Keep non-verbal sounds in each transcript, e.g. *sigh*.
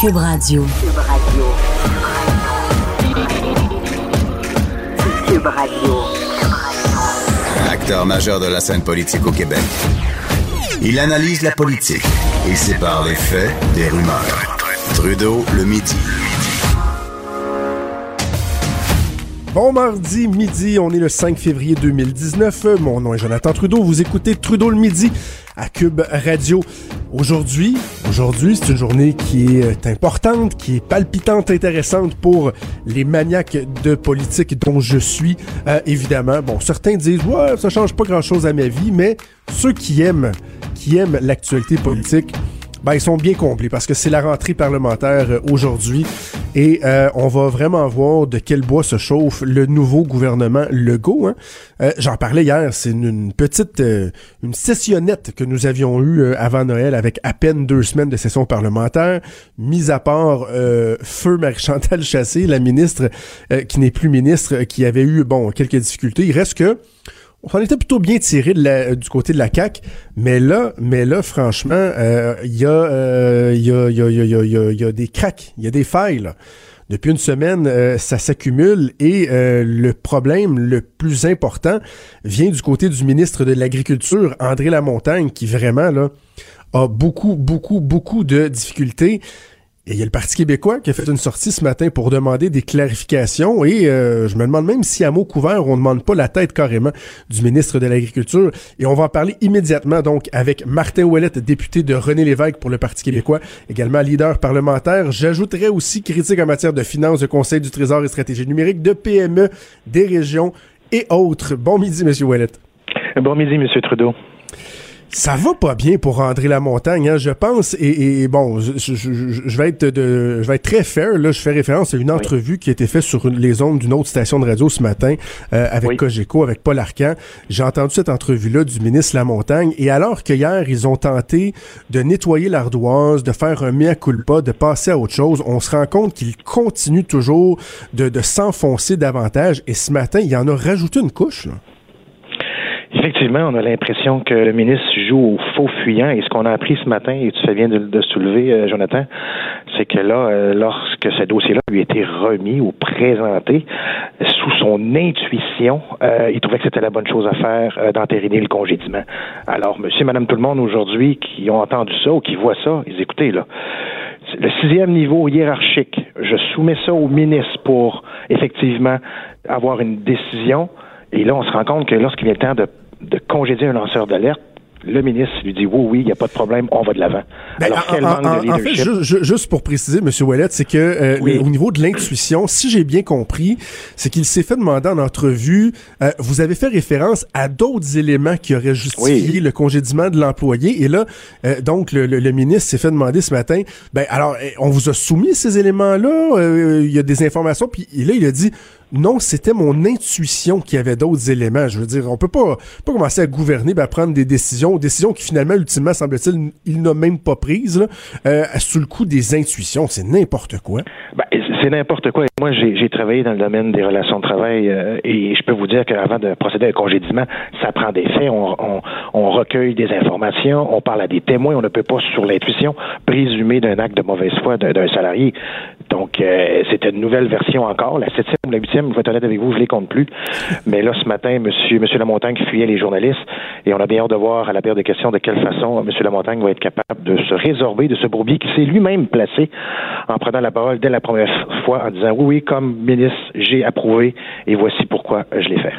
Cube Radio. Cube Radio. Cube Radio. Acteur majeur de la scène politique au Québec. Il analyse la politique et sépare les faits des rumeurs. Trudeau le midi. Bon mardi midi, on est le 5 février 2019. Mon nom est Jonathan Trudeau. Vous écoutez Trudeau le midi à Cube Radio. Aujourd'hui, aujourd'hui, c'est une journée qui est importante, qui est palpitante, intéressante pour les maniaques de politique dont je suis. Euh, évidemment, bon, certains disent ouais, ça change pas grand-chose à ma vie, mais ceux qui aiment, qui aiment l'actualité politique ben, ils sont bien complets parce que c'est la rentrée parlementaire euh, aujourd'hui et euh, on va vraiment voir de quel bois se chauffe le nouveau gouvernement Legault. Hein. Euh, J'en parlais hier, c'est une, petite une sessionnette que nous avions eue avant Noël avec à peine deux semaines de session parlementaire, mis à part Feu Marie-Chantal Chassé, la ministre qui n'est plus ministre, qui avait eu bon quelques difficultés. Il reste que on était plutôt bien tiré la, du côté de la CAC, mais là, mais là, franchement, il y, a, y, a, y, a, y, a, y a des cracks, il y a des failles. Depuis une semaine, euh, ça s'accumule et euh, le problème le plus important vient du côté du ministre de l'Agriculture, André Lamontagne, qui vraiment là a beaucoup, beaucoup, beaucoup de difficultés. Et il y a le Parti québécois qui a fait une sortie ce matin pour demander des clarifications. Et euh, je me demande même si à mot couvert, on ne demande pas la tête carrément du ministre de l'Agriculture. Et on va en parler immédiatement donc avec Martin Ouellette, député de René Lévesque pour le Parti québécois, également leader parlementaire. J'ajouterais aussi critique en matière de finances, de Conseil du Trésor et stratégie numérique, de PME, des régions et autres. Bon midi, Monsieur Ouellette. Bon midi, Monsieur Trudeau. Ça va pas bien pour André Lamontagne, hein, je pense. Et, bon, je, je, vais être de, je vais être très fair. Là, je fais référence à une entrevue qui a été faite sur les ondes d'une autre station de radio ce matin euh, avec Cogeco, avec Paul Arcan. J'ai entendu cette entrevue-là du ministre Lamontagne. Et alors que hier, ils ont tenté de nettoyer l'ardoise, de faire un mea culpa, de passer à autre chose, on se rend compte qu'il continue toujours de, de s'enfoncer davantage. Et ce matin, il en a rajouté une couche. Là. Effectivement, on a l'impression que le ministre joue au faux fuyant. Et ce qu'on a appris ce matin, et tu fais bien de, de soulever, euh, Jonathan, c'est que là, euh, lorsque ce dossier-là lui a été remis ou présenté, sous son intuition, euh, il trouvait que c'était la bonne chose à faire d'entériner le congédiement. Alors, monsieur, madame, tout le monde aujourd'hui qui ont entendu ça ou qui voient ça, ils écoutez, là, le sixième niveau hiérarchique, je soumets ça au ministre pour effectivement avoir une décision. Et là, on se rend compte que lorsqu'il le temps de de congédier un lanceur d'alerte, le ministre lui dit oui, oui, il n'y a pas de problème, on va de l'avant. Ben, Alors, quel manque de leadership? En fait, juste pour préciser, M. Ouellet, c'est que euh, au niveau de l'intuition, si j'ai bien compris, c'est qu'il s'est fait demander en entrevue, euh, vous avez fait référence à d'autres éléments qui auraient justifié le congédiement de l'employé. Et là, euh, donc, le, le, ministre s'est fait demander ce matin, ben alors, on vous a soumis ces éléments-là, il y a des informations, puis là, il a dit, non, c'était mon intuition qui avait d'autres éléments. Je veux dire, on peut pas, pas commencer à gouverner, à prendre des décisions, décisions qui finalement, ultimement, semble-t-il, il n'a même pas prises, euh, sous le coup des intuitions. C'est n'importe quoi. Ben, c'est n'importe quoi. Moi, j'ai travaillé dans le domaine des relations de travail euh, et je peux vous dire qu'avant de procéder à un congédiement, ça prend des faits. On, recueille des informations, on parle à des témoins. On ne peut pas, sur l'intuition, présumer d'un acte de mauvaise foi d'un salarié. Donc, euh, c'était une nouvelle version encore. La septième ou la huitième, je vais être honnête avec vous, je les compte plus. Mais là, ce matin, monsieur, monsieur Lamontagne fuyait les journalistes et on a bien hâte de voir à la période de questions de quelle façon monsieur Lamontagne va être capable de se résorber de ce bourbier qui s'est lui-même placé en prenant la parole dès la première fois en disant oui, oui, comme ministre, j'ai approuvé et voici pourquoi je l'ai fait.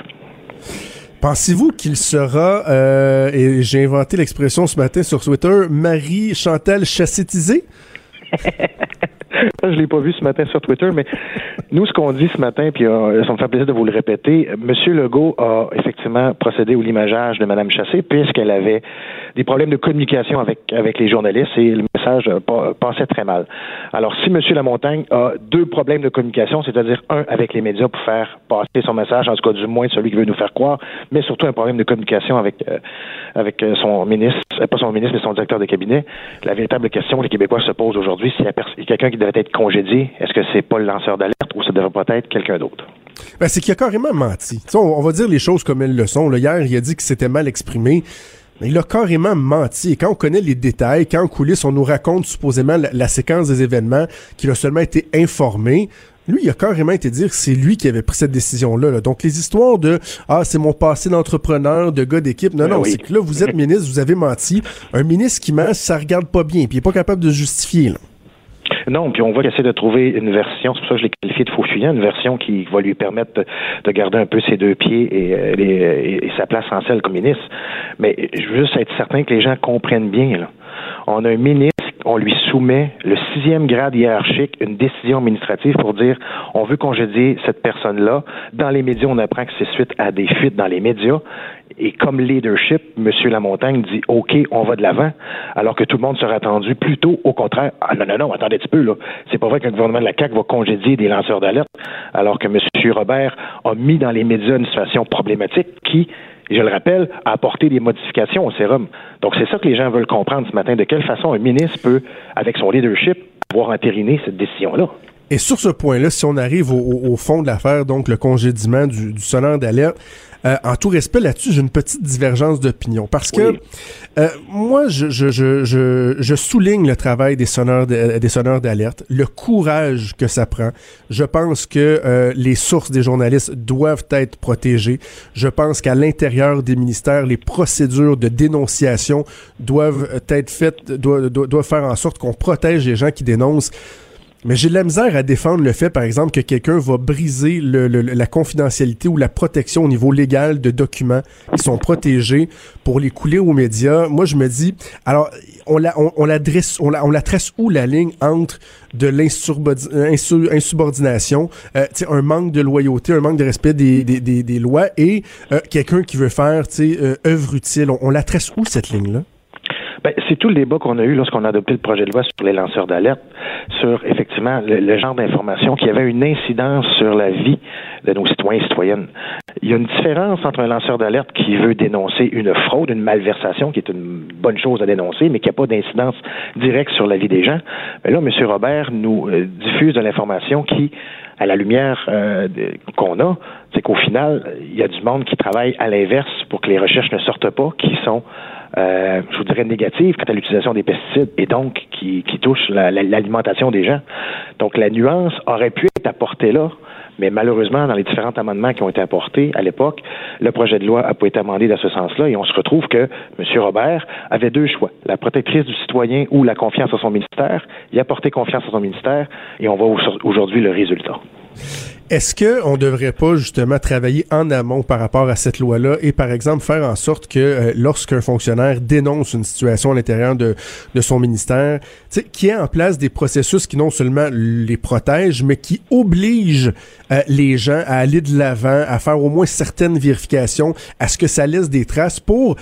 Pensez-vous qu'il sera, euh, et j'ai inventé l'expression ce matin sur Twitter, Marie Chantal chassétisée? *laughs* *laughs* je l'ai pas vu ce matin sur Twitter, mais nous, ce qu'on dit ce matin, puis euh, ça me fait plaisir de vous le répéter, M. Legault a effectivement procédé au limageage de Mme Chassé puisqu'elle avait des problèmes de communication avec, avec les journalistes et le message euh, pa- passait très mal. Alors, si M. Lamontagne a deux problèmes de communication, c'est-à-dire un avec les médias pour faire passer son message, en tout cas du moins celui qui veut nous faire croire, mais surtout un problème de communication avec, euh, avec euh, son ministre, pas son ministre, mais son directeur de cabinet, la véritable question que les Québécois se posent aujourd'hui, quelqu'un devrait être congédié, est-ce que c'est pas le lanceur d'alerte ou ça devrait pas être quelqu'un d'autre? Ben, c'est qu'il a carrément menti. On, va dire les choses comme elles le sont. Là, hier, il a dit que c'était mal exprimé. Mais il a carrément menti. Et quand on connaît les détails, quand en coulisses, on nous raconte supposément la, la séquence des événements, qu'il a seulement été informé, lui, il a carrément été dire que c'est lui qui avait pris cette décision-là. là. Donc, les histoires de « Ah, c'est mon passé d'entrepreneur, de gars d'équipe », non, Ben non, oui. c'est que là, vous êtes ministre, vous avez menti. Un ministre qui ment, ça regarde pas bien, puis il est pas capable de justifier. Là. Non, puis on va essayer de trouver une version, c'est pour ça que je l'ai qualifié de faux fuyant, une version qui va lui permettre de, de garder un peu ses deux pieds et, euh, et- sa place en selle comme ministre. Mais je veux juste être certain que les gens comprennent bien. On a un ministre, on lui soumet le sixième grade hiérarchique, une décision administrative pour dire on veut congédier cette personne-là. Dans les médias, on apprend que c'est suite à des fuites dans les médias. Et comme leadership, M. Lamontagne dit OK, on va de l'avant, alors que tout le monde serait attendu plutôt au contraire. Ah non, non, non, attendez un petit peu, là. C'est pas vrai qu'un gouvernement de la CAQ va congédier des lanceurs d'alerte, alors que M. Robert a mis dans les médias une situation problématique qui, je le rappelle, a apporté des modifications au sérum. Donc c'est ça que les gens veulent comprendre ce matin, de quelle façon un ministre peut, avec son leadership, pouvoir entériner cette décision-là. Et sur ce point-là, si on arrive au fond de l'affaire, donc le congédiement du, du sonneur d'alerte, euh, en tout respect là-dessus, j'ai une petite divergence d'opinion. Parce que Oui. euh, moi, je, je, je, je, je souligne le travail des sonneurs de- des sonneurs d'alerte, le courage que ça prend. Je pense que euh, les sources des journalistes doivent être protégées. Je pense qu'à l'intérieur des ministères, les procédures de dénonciation doivent être faites, doivent faire en sorte qu'on protège les gens qui dénoncent. Mais j'ai de la misère à défendre le fait, par exemple, que quelqu'un va briser le- le- la confidentialité ou la protection au niveau légal de documents qui sont protégés pour les couler aux médias. Moi, je me dis, alors, on la, on, on tresse où la ligne entre de l'insurbordi- insu- insubordination, euh, un manque de loyauté, un manque de respect des, des, des, lois et euh, quelqu'un qui veut faire, tu euh, œuvre utile? On, on la tresse où cette ligne-là? Ben, c'est tout le débat qu'on a eu lorsqu'on a adopté le projet de loi sur les lanceurs d'alerte, sur effectivement le, genre d'information qui avait une incidence sur la vie de nos citoyens et citoyennes. Il y a une différence entre un lanceur d'alerte qui veut dénoncer une fraude, une malversation, qui est une bonne chose à dénoncer, mais qui n'a pas d'incidence directe sur la vie des gens. Mais là, M. Robert nous euh, diffuse de l'information qui, à la lumière euh, qu'on a, c'est qu'au final, il y a du monde qui travaille à l'inverse pour que les recherches ne sortent pas, qui sont euh, je vous dirais, négatives quant à l'utilisation des pesticides et donc qui, qui la- l'alimentation des gens. Donc la nuance aurait pu être apportée là, mais malheureusement, dans les différents amendements qui ont été apportés à l'époque, le projet de loi n'a pas été amendé dans ce sens-là et on se retrouve que M. Robert avait deux choix, la protectrice du citoyen ou la confiance à son ministère. Il a porté confiance à son ministère et on voit au- aujourd'hui le résultat. Est-ce que on devrait pas justement travailler en amont par rapport à cette loi-là et par exemple faire en sorte que euh, lorsqu'un fonctionnaire dénonce une situation à l'intérieur de, de son ministère, qu'il y ait en place des processus qui non seulement les protègent, mais qui obligent euh, les gens à aller de l'avant, à faire au moins certaines vérifications, à ce que ça laisse des traces pour,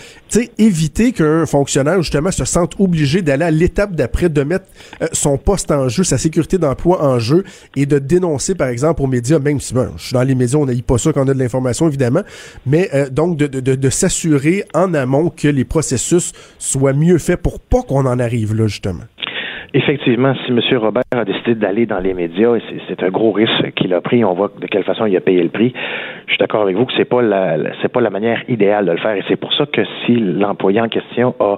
éviter qu'un fonctionnaire justement se sente obligé d'aller à l'étape d'après, de mettre euh, son poste en jeu, sa sécurité d'emploi en jeu et de dénoncer par exemple aux médias, même si bon, je suis dans les médias, on n'a pas ça qu'on a de l'information évidemment, mais euh, donc de, de s'assurer en amont que les processus soient mieux faits pour pas qu'on en arrive là justement. Effectivement, si M. Robert a décidé d'aller dans les médias, c'est- un gros risque qu'il a pris, on voit de quelle façon il a payé le prix. Je suis d'accord avec vous que c'est pas la, c'est pas la manière idéale de le faire, et c'est pour ça que si l'employé en question a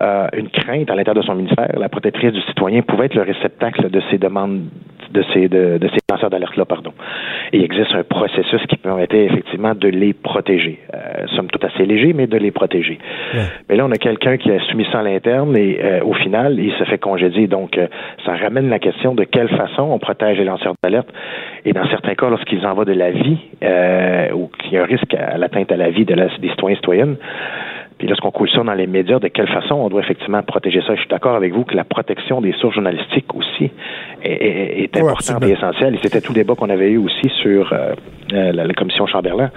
euh, une crainte à l'intérieur de son ministère, la protectrice du citoyen pouvait être le réceptacle de ces demandes, de ces, de, de ces lanceurs d'alerte-là, pardon. Et il existe un processus qui permettait effectivement de les protéger. Euh, somme toute assez léger, mais de les protéger. Mais là, on a quelqu'un qui a soumis ça à l'interne et euh, au final, il se fait congédier. Donc, euh, ça ramène la question de quelle façon on protège les lanceurs d'alerte. Et dans certains cas, lorsqu'ils en va de la vie euh, ou qu'il y a un risque à l'atteinte à la vie de la, des citoyens et citoyennes, Puis lorsqu'on coule ça dans les médias, de quelle façon on doit effectivement protéger ça? Je suis d'accord avec vous que la protection des sources journalistiques aussi est, est, est importante et essentielle. Et c'était tout le débat qu'on avait eu aussi sur euh, la, la, commission Chamberlain.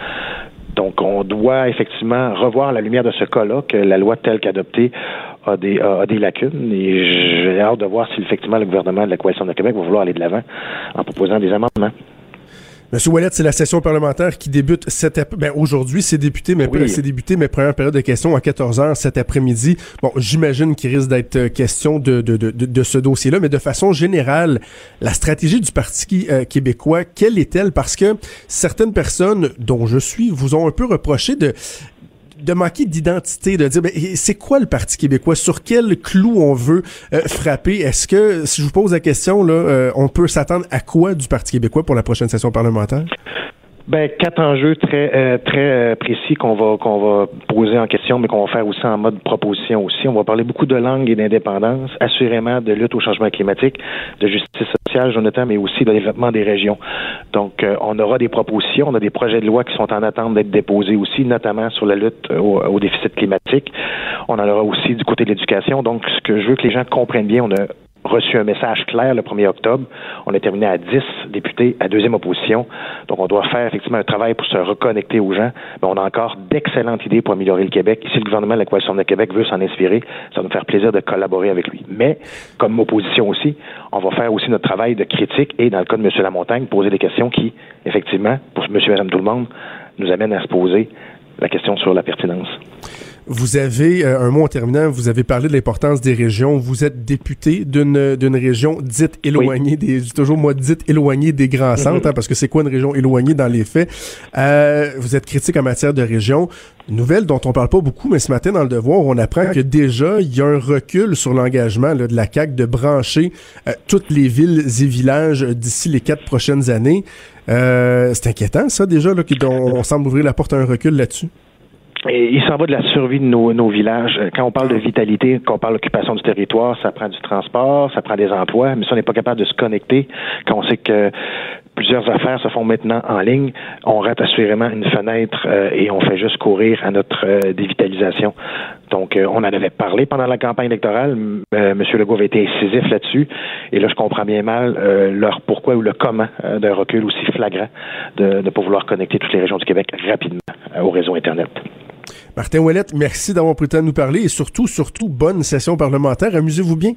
Donc, on doit effectivement revoir la lumière de ce cas-là, que la loi telle qu'adoptée a des, a, des lacunes. Et j'ai hâte de voir si effectivement le gouvernement de la Coalition de Québec va vouloir aller de l'avant en proposant des amendements. Monsieur Ouellet, c'est la session parlementaire qui débute cet ben, aujourd'hui, c'est débuté, mais Oui. c'est débuté, mais première période de questions à 14h cet après-midi. Bon, j'imagine qu'il risque d'être euh, question de, de, de, de, de ce dossier-là, mais de façon générale, la stratégie du Parti euh, québécois, quelle est-elle? Parce que certaines personnes, dont je suis, vous ont un peu reproché de de manquer d'identité, de dire ben, c'est quoi le Parti québécois, sur quel clou on veut euh, frapper? Est-ce que, si je vous pose la question, là, euh, on peut s'attendre à quoi du Parti québécois pour la prochaine session parlementaire? Ben, quatre enjeux très euh, très euh, précis qu'on va qu'on va poser en question, mais qu'on va faire aussi en mode proposition aussi. On va parler beaucoup de langue et d'indépendance, assurément de lutte au changement climatique, de justice sociale, Jonathan, mais aussi de développement des régions. Donc, euh, on aura des propositions, on a des projets de loi qui sont en attente d'être déposés aussi, notamment sur la lutte au, au déficit climatique. On en aura aussi du côté de l'éducation. Donc, ce que je veux que les gens comprennent bien, on a reçu un message clair le 1er octobre. On a terminé à 10 députés à deuxième opposition. Donc, on doit faire effectivement un travail pour se reconnecter aux gens. Mais on a encore d'excellentes idées pour améliorer le Québec. Si le gouvernement de la Coalition de Québec veut s'en inspirer, ça va nous faire plaisir de collaborer avec lui. Mais, comme opposition aussi, on va faire aussi notre travail de critique et, dans le cas de M. Lamontagne, poser des questions qui, effectivement, pour M. et Mme tout le monde, nous amènent à se poser la question sur la pertinence. Vous avez, euh, un mot en terminant, vous avez parlé de l'importance des régions. Vous êtes député d'une d'une région dite éloignée, des, toujours moi, dite éloignée des grands centres, hein, parce que c'est quoi une région éloignée dans les faits? Euh, vous êtes critique en matière de région. Nouvelle dont on parle pas beaucoup, mais ce matin dans le Devoir, on apprend que déjà, il y a un recul sur l'engagement là, de la CAQ de brancher euh, toutes les villes et villages d'ici les quatre prochaines années. Euh, c'est inquiétant, ça, déjà, là, qu'on- on semble ouvrir la porte à un recul là-dessus. Et il s'en va de la survie de nos, nos villages. Quand on parle de vitalité, quand on parle d'occupation du territoire, ça prend du transport, ça prend des emplois, mais si on n'est pas capable de se connecter, quand on sait que plusieurs affaires se font maintenant en ligne, on rate assurément une fenêtre euh, et on fait juste courir à notre euh, dévitalisation. Donc, euh, on en avait parlé pendant la campagne électorale. M- euh, Legault avait été incisif là-dessus. Et là, je comprends bien mal euh, leur pourquoi ou le comment euh, d'un recul aussi flagrant de ne pas vouloir connecter toutes les régions du Québec rapidement euh, au réseau Internet. Martin Ouellette, merci d'avoir pris le temps de nous parler et surtout, surtout, bonne session parlementaire. Amusez-vous bien.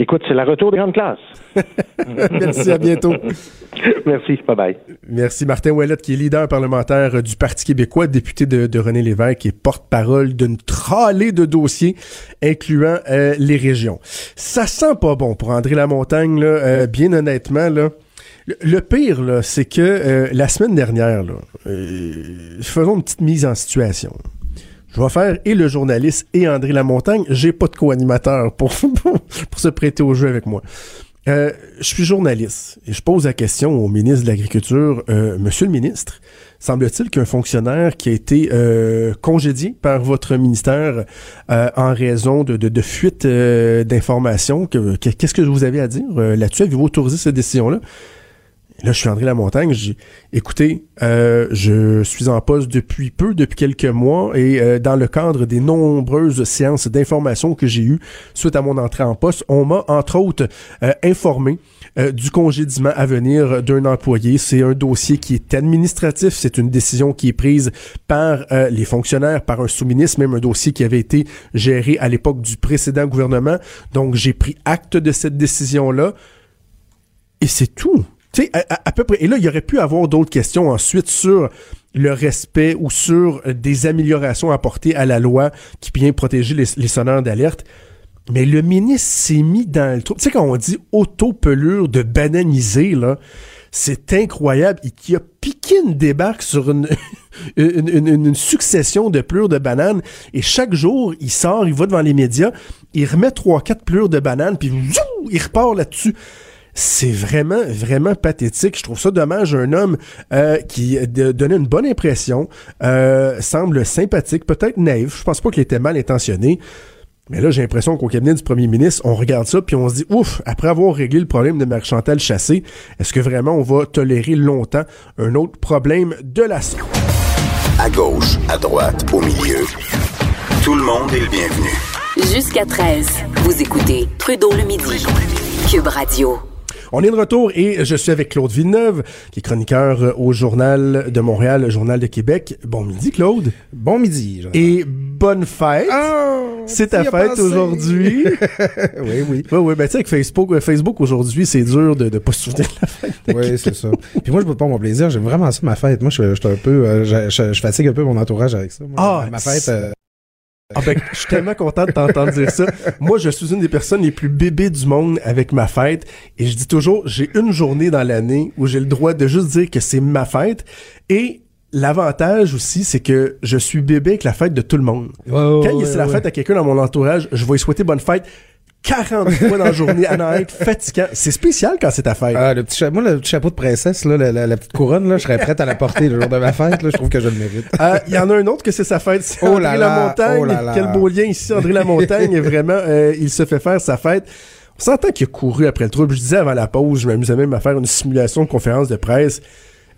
Écoute, c'est la retour des grandes classes. *laughs* merci, à bientôt. *laughs* Merci, bye bye. Merci Martin Ouellette, qui est leader parlementaire du Parti québécois, député de, de René Lévesque et porte-parole d'une tralée de dossiers incluant euh, les régions. Ça sent pas bon pour André Lamontagne, là, euh, bien honnêtement. Là. Le, pire, là, c'est que euh, la semaine dernière, là, euh, faisons une petite mise en situation. Je vais faire et le journaliste et André Lamontagne. J'ai pas de co-animateur pour, *laughs* pour, se prêter au jeu avec moi. Euh, je suis journaliste et je pose la question au ministre de l'Agriculture. Euh, Monsieur le ministre, semble-t-il qu'un fonctionnaire qui a été congédié par votre ministère en raison de, de, de fuite euh, d'informations, que- que- qu'est-ce que vous avez à dire là-dessus? Avez-vous autorisé cette décision-là? Là, je suis André Lamontagne. J'ai écoutez, euh, je suis en poste depuis peu, depuis quelques mois, et euh, dans le cadre des nombreuses séances d'information que j'ai eues suite à mon entrée en poste, on m'a entre autres euh, informé euh, du congédiement à venir d'un employé. C'est un dossier qui est administratif. C'est une décision qui est prise par euh, les fonctionnaires, par un sous-ministre, même un dossier qui avait été géré à l'époque du précédent gouvernement. Donc, j'ai pris acte de cette décision-là. Et c'est tout. Tu sais, à, peu près. Et là, il y aurait pu avoir d'autres questions ensuite sur le respect ou sur euh, des améliorations apportées à la loi qui vient protéger les, les sonneurs d'alerte. Mais le ministre s'est mis dans le trou. Tu sais, quand on dit auto-pelure de bananiser, là, c'est incroyable. Et qui a piqué une débarque sur une, *laughs* une, une- une succession de plures de bananes. Et chaque jour, il sort, il va devant les médias, il remet trois, quatre plures de bananes, puis zou, il repart là-dessus. C'est vraiment, vraiment pathétique. Je trouve ça dommage. Un homme euh, qui de- donnait une bonne impression, euh, semble sympathique, peut-être naïf. Je pense pas qu'il était mal intentionné. Mais là, j'ai l'impression qu'au cabinet du premier ministre, on regarde ça puis on se dit, ouf, après avoir réglé le problème de Marie-Chantal Chassé, est-ce que vraiment on va tolérer longtemps un autre problème de la sorte? À gauche, à droite, au milieu. Tout le monde est le bienvenu. Jusqu'à 13, vous écoutez Trudeau le midi. Cube Radio. On est de retour et je suis avec Claude Villeneuve, qui est chroniqueur euh, au Journal de Montréal, le Journal de Québec. Bon midi, Claude. Bon midi. Jonathan. Et bonne fête. Ah, C'est ta fête aujourd'hui. *laughs* oui, oui. Oui, oui, ben tu sais, avec Facebook, euh, Facebook aujourd'hui, c'est dur de ne pas se souvenir de la fête. Oui, c'est ça. Puis moi, je peux pas mon plaisir. J'aime vraiment ça, ma fête. Moi, je, je suis un peu, euh, je, je- je fatigue un peu mon entourage avec ça. Moi, Ah, ma fête, euh, Ah ben, je suis tellement content de t'entendre dire ça. Moi, je suis une des personnes les plus bébés du monde avec ma fête. Et je dis toujours, j'ai une journée dans l'année où j'ai le droit de juste dire que c'est ma fête. Et l'avantage aussi, c'est que je suis bébé avec la fête de tout le monde. Quand il- c'est la fête à quelqu'un dans mon entourage, je vais lui souhaiter bonne fête 40 fois dans la journée à fatigant. C'est spécial quand c'est ta fête. Ah, le petit cha- moi, le petit chapeau de princesse, là, la, la- la petite couronne, là, je serais prête à la porter le jour de ma fête. Là, je trouve que je le mérite. Euh, Il y en a un autre que c'est sa fête. C'est Oh André Lamontagne. oh là là. Quel beau lien ici. André Lamontagne, est vraiment, euh, il se fait faire sa fête. On s'entend qu'il a couru après le trouble. Je disais avant la pause, je m'amusais même à faire une simulation de conférence de presse.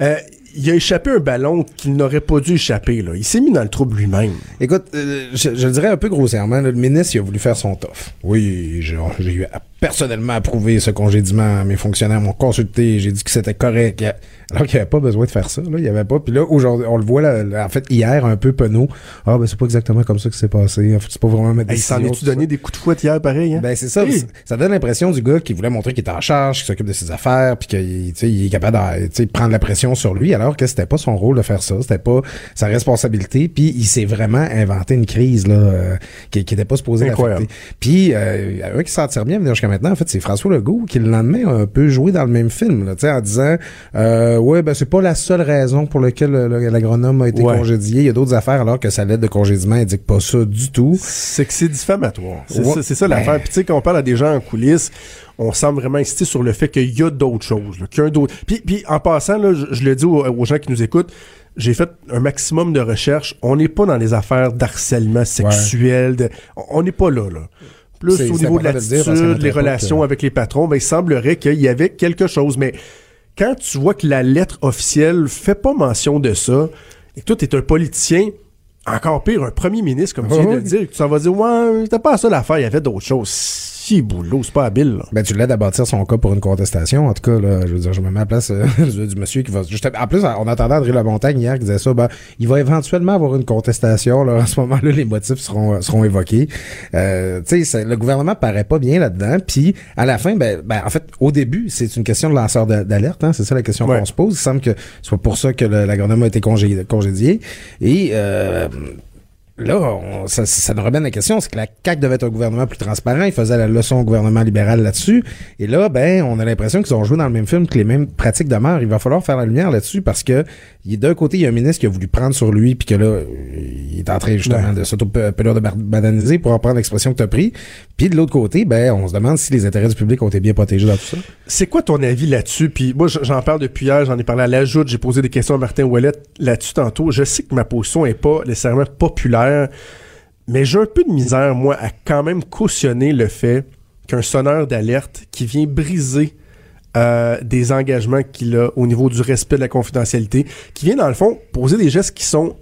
Euh, il a échappé un ballon qu'il n'aurait pas dû échapper. Là. Il s'est mis dans le trouble lui-même. Écoute, euh, je, je le dirais un peu grossièrement, là, le ministre, il a voulu faire son toffe. Oui, j'ai j'ai eu à- personnellement approuvé ce congédiement. Mes fonctionnaires m'ont consulté, j'ai dit que c'était correct. Alors qu'il n'y avait pas besoin de faire ça, là. Il n'y avait pas. Puis là, aujourd'hui, on le voit, là, là, en fait, hier, un peu penaud. Ah, ben, c'est pas exactement comme ça que c'est passé. En fait, c'est pas vraiment ma il s'en est-tu ça. donné des coups de fouette hier, pareil? Hein? Ben c'est ça, ça donne l'impression du gars qui voulait montrer qu'il était en charge, qu'il s'occupe de ses affaires, puis qu'il il est capable de prendre la pression sur lui, alors que c'était pas son rôle de faire ça, c'était pas sa responsabilité, puis il s'est vraiment inventé une crise là euh, qui, qui était pas supposée l'affecter. Puis euh, il y a un qui s'en tire bien venir jusqu'à maintenant, en fait, c'est François Legault qui le lendemain a un peu joué dans le même film, là, en disant euh, ouais ben c'est pas la seule raison pour laquelle le- le- l'agronome a été Ouais. congédié, il y a d'autres affaires alors que sa lettre de congédiement indique pas ça du tout. C'est que c'est diffamatoire. C'est Ouais. ça, ça Ben. l'affaire. Puis tu sais, quand on parle à des gens en coulisses, on semble vraiment insister sur le fait qu'il y a d'autres choses. là, qu'il y a un d'autre- Puis, puis en passant, là, je, je le dis aux, aux gens qui nous écoutent, j'ai fait un maximum de recherches. On n'est pas dans les affaires d'harcèlement sexuel. de- on n'est pas là, là. Plus au niveau de le l'attitude, les relations avec les patrons, ben, il semblerait qu'il y avait quelque chose. Mais quand tu vois que la lettre officielle fait pas mention de ça, et que toi, t'es un politicien, encore pire, un premier ministre, comme tu viens de le Oui. dire, et que tu s'en vas dire, ouais, c'était pas ça l'affaire, il y avait d'autres choses. Si, boulot, c'est pas habile, là. Ben, tu l'aides à bâtir son cas pour une contestation. En tout cas, là, je veux dire, je me mets à la place euh, *laughs* du monsieur qui va... juste- en plus, on entendait André Lamontagne hier qui disait ça, ben, il va éventuellement avoir une contestation. Là, en ce moment-là, les motifs seront, euh, seront évoqués. Euh, tu sais, le gouvernement paraît pas bien là-dedans. Puis, à la fin, ben, ben, en fait, au début, c'est une question de lanceur d'a- d'alerte. Hein, c'est ça la question Ouais. qu'on se pose. Il semble que c'est pour ça que le- l'agronome a été congé- congédié. Et... Euh, Là, on- ça, ça nous ramène la question, c'est que la CAQ devait être un gouvernement plus transparent, il faisait la leçon au gouvernement libéral là-dessus, et là, ben, on a l'impression qu'ils ont joué dans le même film, que les mêmes pratiques demeurent. Il va falloir faire la lumière là-dessus parce que d'un côté, il y a un ministre qui a voulu prendre sur lui, puis que là, il est en train justement de s'auto-pelure de bananiser pour reprendre l'expression que tu as pris. Puis de l'autre côté, ben, on se demande si les intérêts du public ont été bien protégés dans tout ça. C'est quoi ton avis là-dessus? Puis moi, j'en parle depuis hier, j'en ai parlé à l'ajoute, j'ai posé des questions à Martin Ouellet là-dessus tantôt. Je sais que ma position est pas nécessairement populaire, mais j'ai un peu de misère, moi, à quand même cautionner le fait qu'un sonneur d'alerte qui vient briser euh, des engagements qu'il a au niveau du respect de la confidentialité, qui vient, dans le fond, poser des gestes qui sont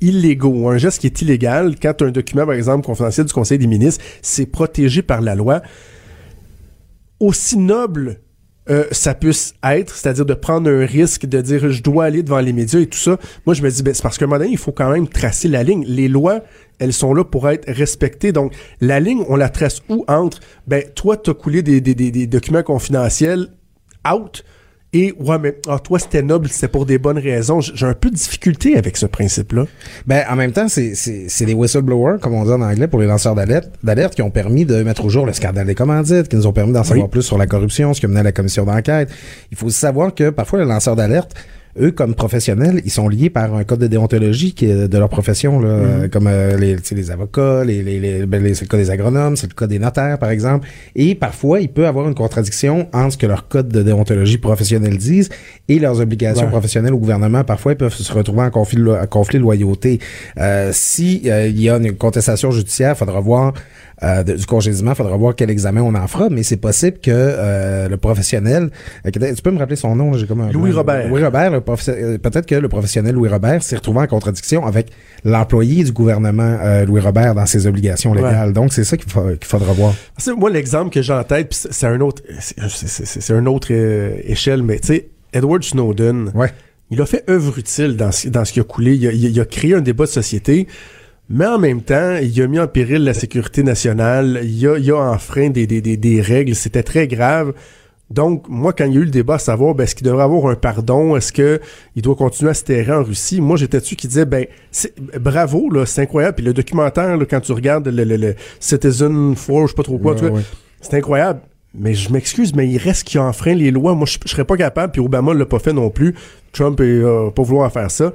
illégaux. Un geste qui est illégal, quand un document, par exemple, confidentiel du Conseil des ministres, c'est protégé par la loi aussi noble euh, ça puisse être, c'est-à-dire de prendre un risque, de dire je dois aller devant les médias et tout ça, moi je me dis, ben, c'est parce qu'à un moment donné, il faut quand même tracer la ligne. Les lois, elles sont là pour être respectées. Donc, la ligne, on la trace où entre, ben, toi, t'as coulé des, des, des, des documents confidentiels out, et ouais, mais ah, toi, c'était noble, c'était pour des bonnes raisons. J'ai un peu de difficulté avec ce principe-là. Ben, en même temps, c'est, c'est, c'est des whistleblowers, comme on dit en anglais, pour les lanceurs d'alerte, d'alerte qui ont permis de mettre au jour le scandale des commandites, qui nous ont permis d'en savoir plus sur la corruption, ce qui a mené à la commission d'enquête. Il faut savoir que parfois, les lanceurs d'alerte, eux, comme professionnels, ils sont liés par un code de déontologie qui est de leur profession, là, euh, comme euh, les, les avocats, les, les, les, ben, les- c'est le cas des agronomes, c'est le cas des notaires, par exemple. Et parfois, il peut avoir une contradiction entre ce que leur code de déontologie professionnelle disent et leurs obligations Ouais. professionnelles au gouvernement. Parfois, ils peuvent se retrouver en conflit de, lo- en conflit de loyauté. Euh, si euh, il y a une contestation judiciaire, il faudra voir euh, de- du congédiement. Faudra voir quel examen on en fera, mais c'est possible que euh, le professionnel, euh, tu peux me rappeler son nom, j'ai comme un Louis. Robert. Louis Robert, euh, peut-être que le professionnel Louis Robert s'est retrouvé en contradiction avec l'employé du gouvernement euh, Louis Robert dans ses obligations légales. Donc c'est ça qu'il faut- qu'il faudra voir. Moi, l'exemple que j'ai en tête, c'est un autre, c'est- un autre euh, échelle, mais tu sais, Edward Snowden, Ouais. il a fait œuvre utile dans ce, dans ce qui a coulé. Il a, il a- il a créé un débat de société, mais en même temps, il a mis en péril la sécurité nationale. Il a, il a enfreint des, des, des, des règles. C'était très grave. Donc, moi, quand il y a eu le débat à savoir, ben, est-ce qu'il devrait avoir un pardon? Est-ce que il doit continuer à se terrer en Russie? Moi, j'étais dessus qui disait, ben, bravo, là, c'est incroyable. Puis le documentaire, là, quand tu regardes le, le, le Citizen 4, je sais pas trop quoi, Ouais, ouais. c'est incroyable. Mais je m'excuse, mais il reste qui enfreint les lois. Moi, je, je serais pas capable, puis Obama l'a pas fait non plus. Trump est euh, pas vouloir faire ça.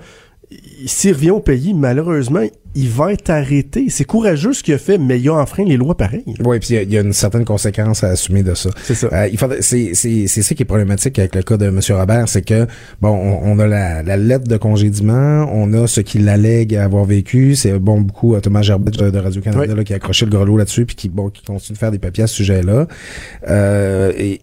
Il- S'il revient au pays, malheureusement, il va être arrêté. C'est courageux ce qu'il a fait, mais il a enfreint les lois pareil. Oui, puis il y a- il y, a une certaine conséquence à assumer de ça. C'est ça. Euh, il faudrait- c'est, c'est, c'est ça qui est problématique avec le cas de M. Robert, c'est que bon, on, on a la, la lettre de congédiement, on a ce qu'il allègue avoir vécu. C'est bon beaucoup à Thomas Gerbet de, de Radio Canada Oui. là, qui a accroché le grelot là-dessus, puis qui bon qui continue de faire des papiers à ce sujet-là. Euh, et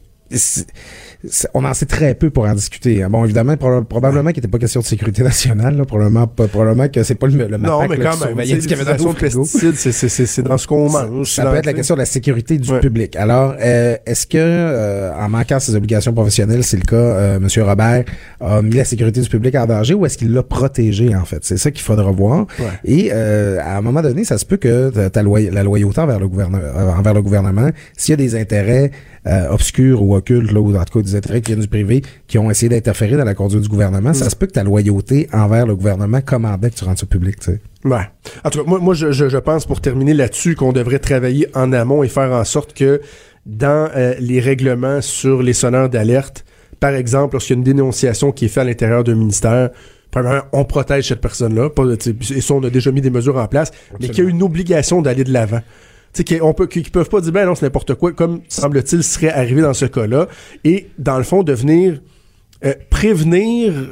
on en sait très peu pour en discuter. hein. Bon, évidemment, proba- probablement qu'il n'était pas question de sécurité nationale. Là, probablement, pas- probablement que c'est pas le, le non, mais quand même, l'utilisation de pesticides, c'est- c'est- c'est c'est dans ce qu'on mange. Ça peut être la question de la sécurité du Ouais. public. Alors, euh, est-ce que, euh, en manquant ses obligations professionnelles, c'est le cas, euh, M. Robert a mis la sécurité du public en danger ou est-ce qu'il l'a protégé, en fait? C'est ça qu'il faudra voir. Ouais. Et euh, à un moment donné, ça se peut que ta- la loyauté envers le, gouvernement, envers le gouvernement, s'il y a des intérêts euh, obscurs ou occultes, là, ou en tout cas des intérêts qui viennent du privé, qui ont essayé d'interférer dans la conduite du gouvernement, Mm. ça se peut que ta loyauté envers le gouvernement commandait que tu rendes ça public, tu sais. Ouais. En tout cas, moi, moi je, je, je pense, pour terminer là-dessus, qu'on devrait travailler en amont et faire en sorte que dans euh, les règlements sur les sonneurs d'alerte, par exemple, lorsqu'il y a une dénonciation qui est faite à l'intérieur d'un ministère, premièrement, on protège cette personne-là. Et ça, on a déjà mis des mesures en place, mais qu'il y a une obligation d'aller de l'avant. Sais, qu'on peut, qu'ils peuvent pas dire, ben non, c'est n'importe quoi, comme semble-t-il serait arrivé dans ce cas-là. Et, dans le fond, de venir euh, prévenir euh,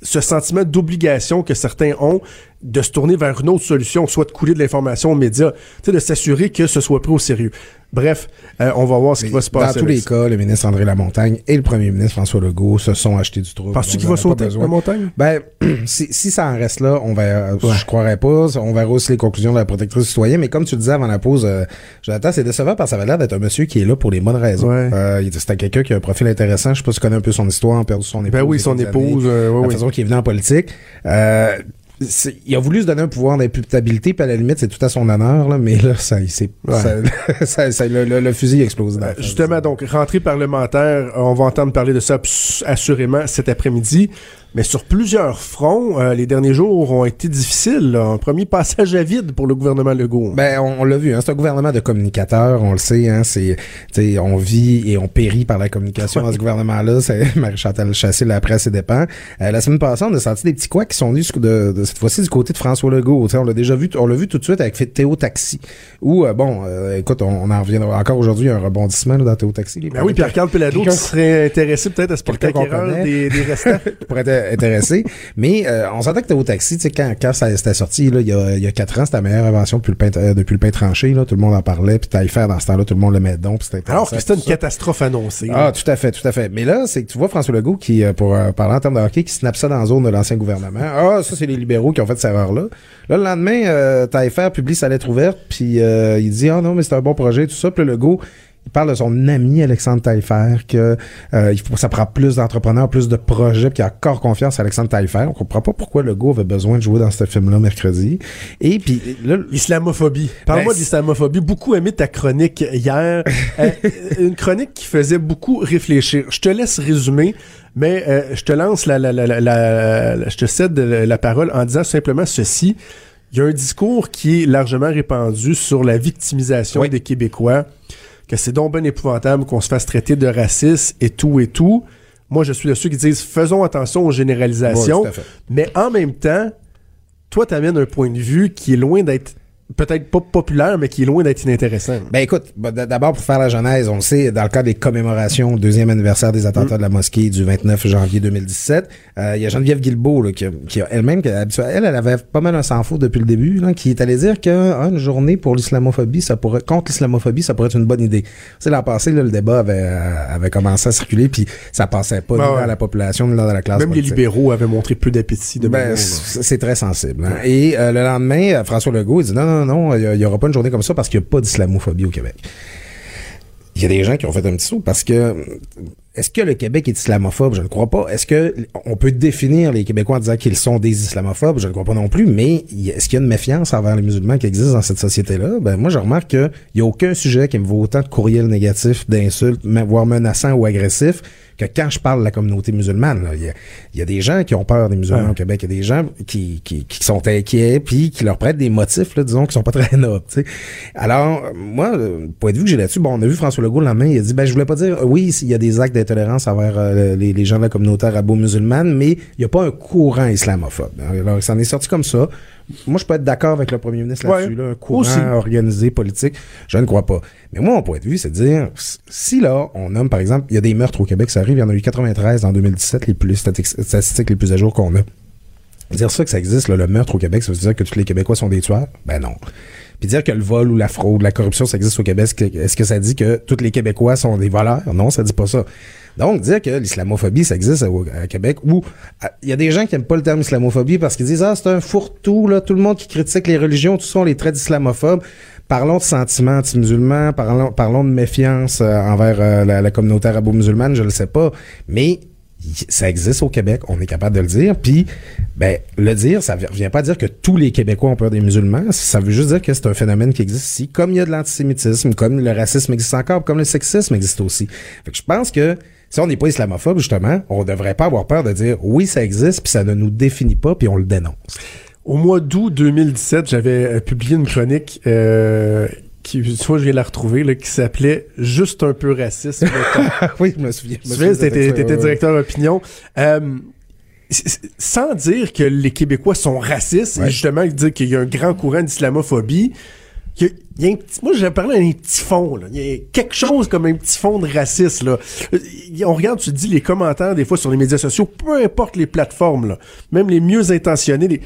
ce sentiment d'obligation que certains ont de se tourner vers une autre solution, soit de couler de l'information aux médias, de s'assurer que ce soit pris au sérieux. Bref, euh, on va voir ce qui va se Dans passer. tous avec les ça. cas, le ministre André Lamontagne et le premier ministre François Legault se sont achetés du trouble. Penses-tu qu'il va sauter la montagne? Ben, *clears throat* si, si ça en reste là, on va, je croirais pas. On verra aussi les conclusions de la protectrice citoyenne. Mais comme tu le disais avant la pause, euh, Jonathan, c'est décevant parce que ça avait l'air d'être un monsieur qui est là pour les bonnes raisons. Ouais. Euh, C'était quelqu'un qui a un profil intéressant. Je sais pas si tu connais un peu son histoire, perdu son épouse. Ben oui, son épouse, années, euh, ouais, la oui. façon qu'il est venu en politique. Il a voulu se donner un pouvoir d'imputabilité, puis à la limite, c'est tout à son honneur, là, mais là, ça, il Ouais. ça, *laughs* ça- ça- le, le- le fusil explose. Euh. Justement, donc, rentrée parlementaire, on va entendre parler de ça assurément cet après-midi. Mais sur plusieurs fronts, euh, les derniers jours ont été difficiles. là. Un premier passage à vide pour le gouvernement Legault. Ben, on, on l'a vu, hein, c'est un gouvernement de communicateurs, on le sait, hein, c'est, tu on vit et on périt par la communication *laughs* dans ce gouvernement-là. C'est *laughs* Marie-Chantal Chassé, la presse et dépend. Euh, la semaine passée, on a senti des petits couacs qui sont venus de, de cette fois-ci du côté de François Legault. Tu sais, on l'a déjà vu, on l'a vu tout de suite avec Théo Taxi. Où, euh, bon, euh, écoute, on, on en reviendra encore aujourd'hui, un rebondissement là, dans Théo Taxi. Ben oui, Pierre-Carl Pelado Quelqu'un- serait intéressé peut-être à se porter des, des restants. *laughs* pour être intéressé. Mais euh, on s'entend que Théo Taxi, tu sais, quand, quand ça c'était sorti, là, il y a, il y a quatre ans, c'était la meilleure invention depuis le pain, euh, depuis le pain tranché. Là, tout le monde en parlait, puis t'allais faire dans ce temps-là, tout le monde le met donc, puis c'était Alors que c'était une ça. catastrophe annoncée. Ah, tout à fait, tout à fait. Mais là, c'est que tu vois François Legault qui, euh, pour euh, parler en termes de hockey, qui snap ça dans la zone de l'ancien gouvernement. Ah, ça, c'est les libéraux qui ont fait cette erreur-là. Là, le lendemain, euh, publie sa lettre ouverte, puis euh, il dit, ah non, mais c'est un bon projet, tout ça. Puis le Legault, parle de son ami Alexandre Taillefer, que euh, il faut, ça prend plus d'entrepreneurs, plus de projets, puis qu'il a encore confiance à Alexandre Taillefer. On comprend pas pourquoi Legault avait besoin de jouer dans ce film-là mercredi. Et puis là, Islamophobie. Parle-moi Ben, d'islamophobie. Beaucoup aimé ta chronique hier. *laughs* Euh, une chronique qui faisait beaucoup réfléchir. Je te laisse résumer, mais euh, je te lance la, la, la, la- je te cède la, la parole en disant simplement ceci. Il y a un discours qui est largement répandu sur la victimisation Oui. des Québécois, que c'est donc bien épouvantable qu'on se fasse traiter de raciste et tout et tout. Moi, je suis de ceux qui disent faisons attention aux généralisations. Ouais. Mais en même temps, toi, tu amènes un point de vue qui est loin d'être peut-être pas populaire, mais qui est loin d'être inintéressant. Ben écoute, bah, d'abord pour faire la genèse, on le sait, dans le cadre des commémorations, deuxième anniversaire des attentats de la mosquée du 29 janvier 2017, euh, il y a Geneviève Guilbeault là, qui, qui a elle-même, elle, elle avait pas mal un sans faux depuis le début, là, qui est allée dire qu'une journée pour l'islamophobie, ça pourrait contre l'islamophobie, ça pourrait être une bonne idée. Sais, l'an passé, là, le débat avait, euh, avait commencé à circuler, puis ça passait pas Ben ni dans la population ni dans la classe Même les libéraux avaient montré peu d'appétit de Ben, c'est c'est très sensible. hein. Et euh, le lendemain, euh, François Legault, il dit non, non, non, il n'y aura pas une journée comme ça parce qu'il n'y a pas d'islamophobie au Québec. Il y a des gens qui ont fait un petit saut parce que est-ce que le Québec est islamophobe? Je ne crois pas. Est-ce que on peut définir les Québécois en disant qu'ils sont des islamophobes? Je ne crois pas non plus. Mais est-ce qu'il y a une méfiance envers les musulmans qui existe dans cette société-là? Ben, moi, je remarque qu'il n'y a aucun sujet qui me vaut autant de courriels négatifs, d'insultes, voire menaçants ou agressifs que quand je parle de la communauté musulmane. Il y a, il y a des gens qui ont peur des musulmans Ouais. au Québec. Il y a des gens qui, qui, qui sont inquiets puis qui leur prêtent des motifs, là, disons, qui sont pas *laughs* très nobles. Alors, euh, moi, le point de vue que j'ai là-dessus, bon, on a vu François Legault le lendemain, il a dit, ben, je voulais pas dire, euh, oui, s'il y a des actes d'intolérance envers euh, les, les gens de la communauté arabo-musulmane, mais il n'y a pas un courant islamophobe. Alors, ça en est sorti comme ça. Moi, je peux être d'accord avec le premier ministre là-dessus, Ouais. là, un courant Aussi. organisé, politique. Je ne crois pas. Mais moi, mon point de vue, c'est de dire, si là, on nomme, par exemple, il y a des meurtres au Québec, ça arrive, il y en a eu 93 en 2017, les plus statistiques, les plus à jour qu'on a. Dire ça que ça existe, là, le meurtre au Québec, ça veut dire que tous les Québécois sont des tueurs? Ben non. Puis dire que le vol ou la fraude, la corruption, ça existe au Québec, est-ce que- ça dit que tous les Québécois sont des voleurs? Non, ça dit pas ça. Donc, dire que l'islamophobie, ça existe au à Québec, ou à- il y a des gens qui aiment pas le terme islamophobie parce qu'ils disent, ah, c'est un fourre-tout, là, tout le monde qui critique les religions, tout ça, on les traite d'islamophobes. Parlons de sentiments anti-musulmans, parlons, parlons de méfiance euh, envers euh, la, communauté arabo-musulmane, je le sais pas. Mais ça existe au Québec, on est capable de le dire. Puis, ben, le dire, ça ne vient pas dire que tous les Québécois ont peur des musulmans. Ça veut juste dire que c'est un phénomène qui existe ici, comme il y a de l'antisémitisme, comme le racisme existe encore, comme le sexisme existe aussi. Fait que je pense que si on n'est pas islamophobe, justement, on devrait pas avoir peur de dire oui, ça existe, puis ça ne nous définit pas, puis on le dénonce. Au mois d'août 2017, j'avais euh, publié une chronique euh, qui, tu vois, je viens de la retrouver, là, qui s'appelait Juste un peu raciste. *laughs* oui, je me souviens. Tu t'étais directeur opinion. Euh, sans dire que les Québécois sont racistes, Ouais. et justement dire qu'il y a un grand courant d'islamophobie, il y a, un petit, moi j'ai parlé d'un petit fond, là. il y a quelque chose comme un petit fond de racisme. Là. Euh, On regarde, tu dis les commentaires des fois sur les médias sociaux, peu importe les plateformes, là, même les mieux intentionnés, les-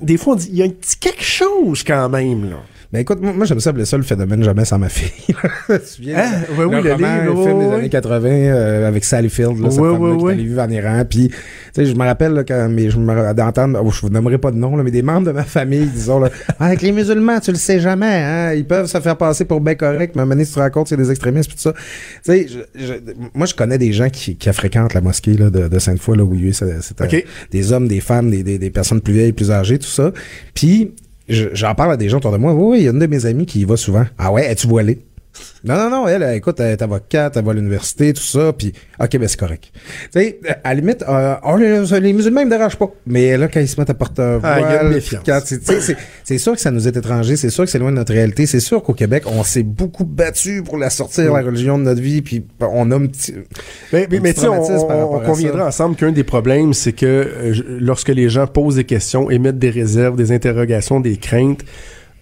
des fois on dit il y a un petit quelque chose quand même. Là. Ben écoute, moi, moi, j'aime ça appeler ça le phénomène jamais sans ma fille. *laughs* tu te souviens? Hein? Ouais, oui, le roman, livre, le film des années 80 euh, avec Sally Field, là, cette Ouais, femme-là qui ouais. allait vivre en Iran. Puis, tu sais, je me rappelle là, quand mais je me d'entendre, oh, je vous nommerai pas de nom, là, mais des membres de ma famille, disons, là, Ah, avec les musulmans, tu le sais jamais, hein, ils peuvent se faire passer pour bien correct, mais donné, si tu te rends compte, c'est des extrémistes, puis tout ça. Tu sais, je- je- moi, je connais des gens qui, qui fréquentent la mosquée là, de, de Sainte-Foy, là, où il y a eu, c'est- c'était Ok. des hommes, des femmes, des, des, des personnes plus vieilles, plus âgées, tout ça. Puis, j'en parle à des gens autour de moi. Oui, il y a une de mes amies qui y va souvent. Ah ouais, es-tu voilée? Non, non, non, elle, écoute, elle est avocate, elle va à l'université, tout ça, puis ok, ben c'est correct. Tu sais, à la limite, euh, oh, les, les musulmans, ils me dérangent pas. Mais là, quand ils se mettent à porter un Ah, voile, sais, c'est- sûr que ça nous est étranger, c'est sûr que c'est loin de notre réalité, c'est sûr qu'au Québec, on s'est beaucoup battu pour la sortir, la religion de notre vie, puis on a un petit... Mais, mais, Un mais tu sais, on, on- conviendra ensemble qu'un des problèmes, c'est que euh, lorsque les gens posent des questions, émettent des réserves, des interrogations, des craintes,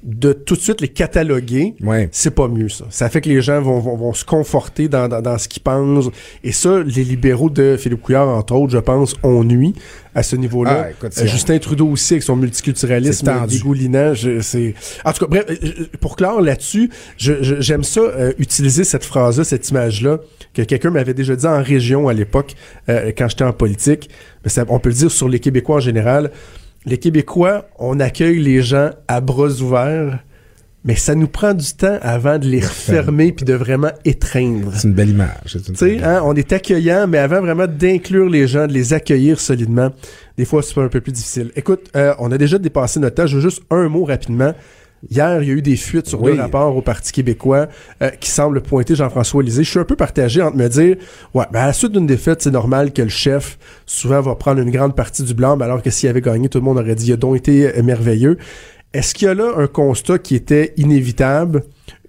de tout de suite les cataloguer, Ouais. c'est pas mieux ça. Ça fait que les gens vont, vont, vont se conforter dans, dans, dans ce qu'ils pensent. Et ça, les libéraux de Philippe Couillard, entre autres, je pense, ont nuit à ce niveau-là. Ah, Euh, Justin Trudeau aussi, avec son multiculturalisme dégoulinant. je- c'est... En tout cas, bref, euh, euh, pour clore là-dessus, je- je- j'aime ça, euh, utiliser cette phrase-là, cette image-là, que quelqu'un m'avait déjà dit en région à l'époque, euh, quand j'étais en politique. Mais ça- on peut le dire sur les Québécois en général. Les Québécois, on accueille les gens à bras ouverts, mais ça nous prend du temps avant de les refermer puis de vraiment étreindre. C'est une belle image. Tu sais, hein, on est accueillant, mais avant vraiment d'inclure les gens, de les accueillir solidement, des fois c'est un peu plus difficile. Écoute, euh, on a déjà dépassé notre temps. Je veux juste un mot rapidement. Hier, il y a eu des fuites sur Oui. deux rapports au Parti québécois euh, qui semblent pointer Jean-François Lisée. Je suis un peu partagé entre me dire, ouais, ben à la suite d'une défaite, c'est normal que le chef souvent va prendre une grande partie du blanc, alors que s'il avait gagné, tout le monde aurait dit, il a donc été euh, merveilleux. Est-ce qu'il y a là un constat qui était inévitable?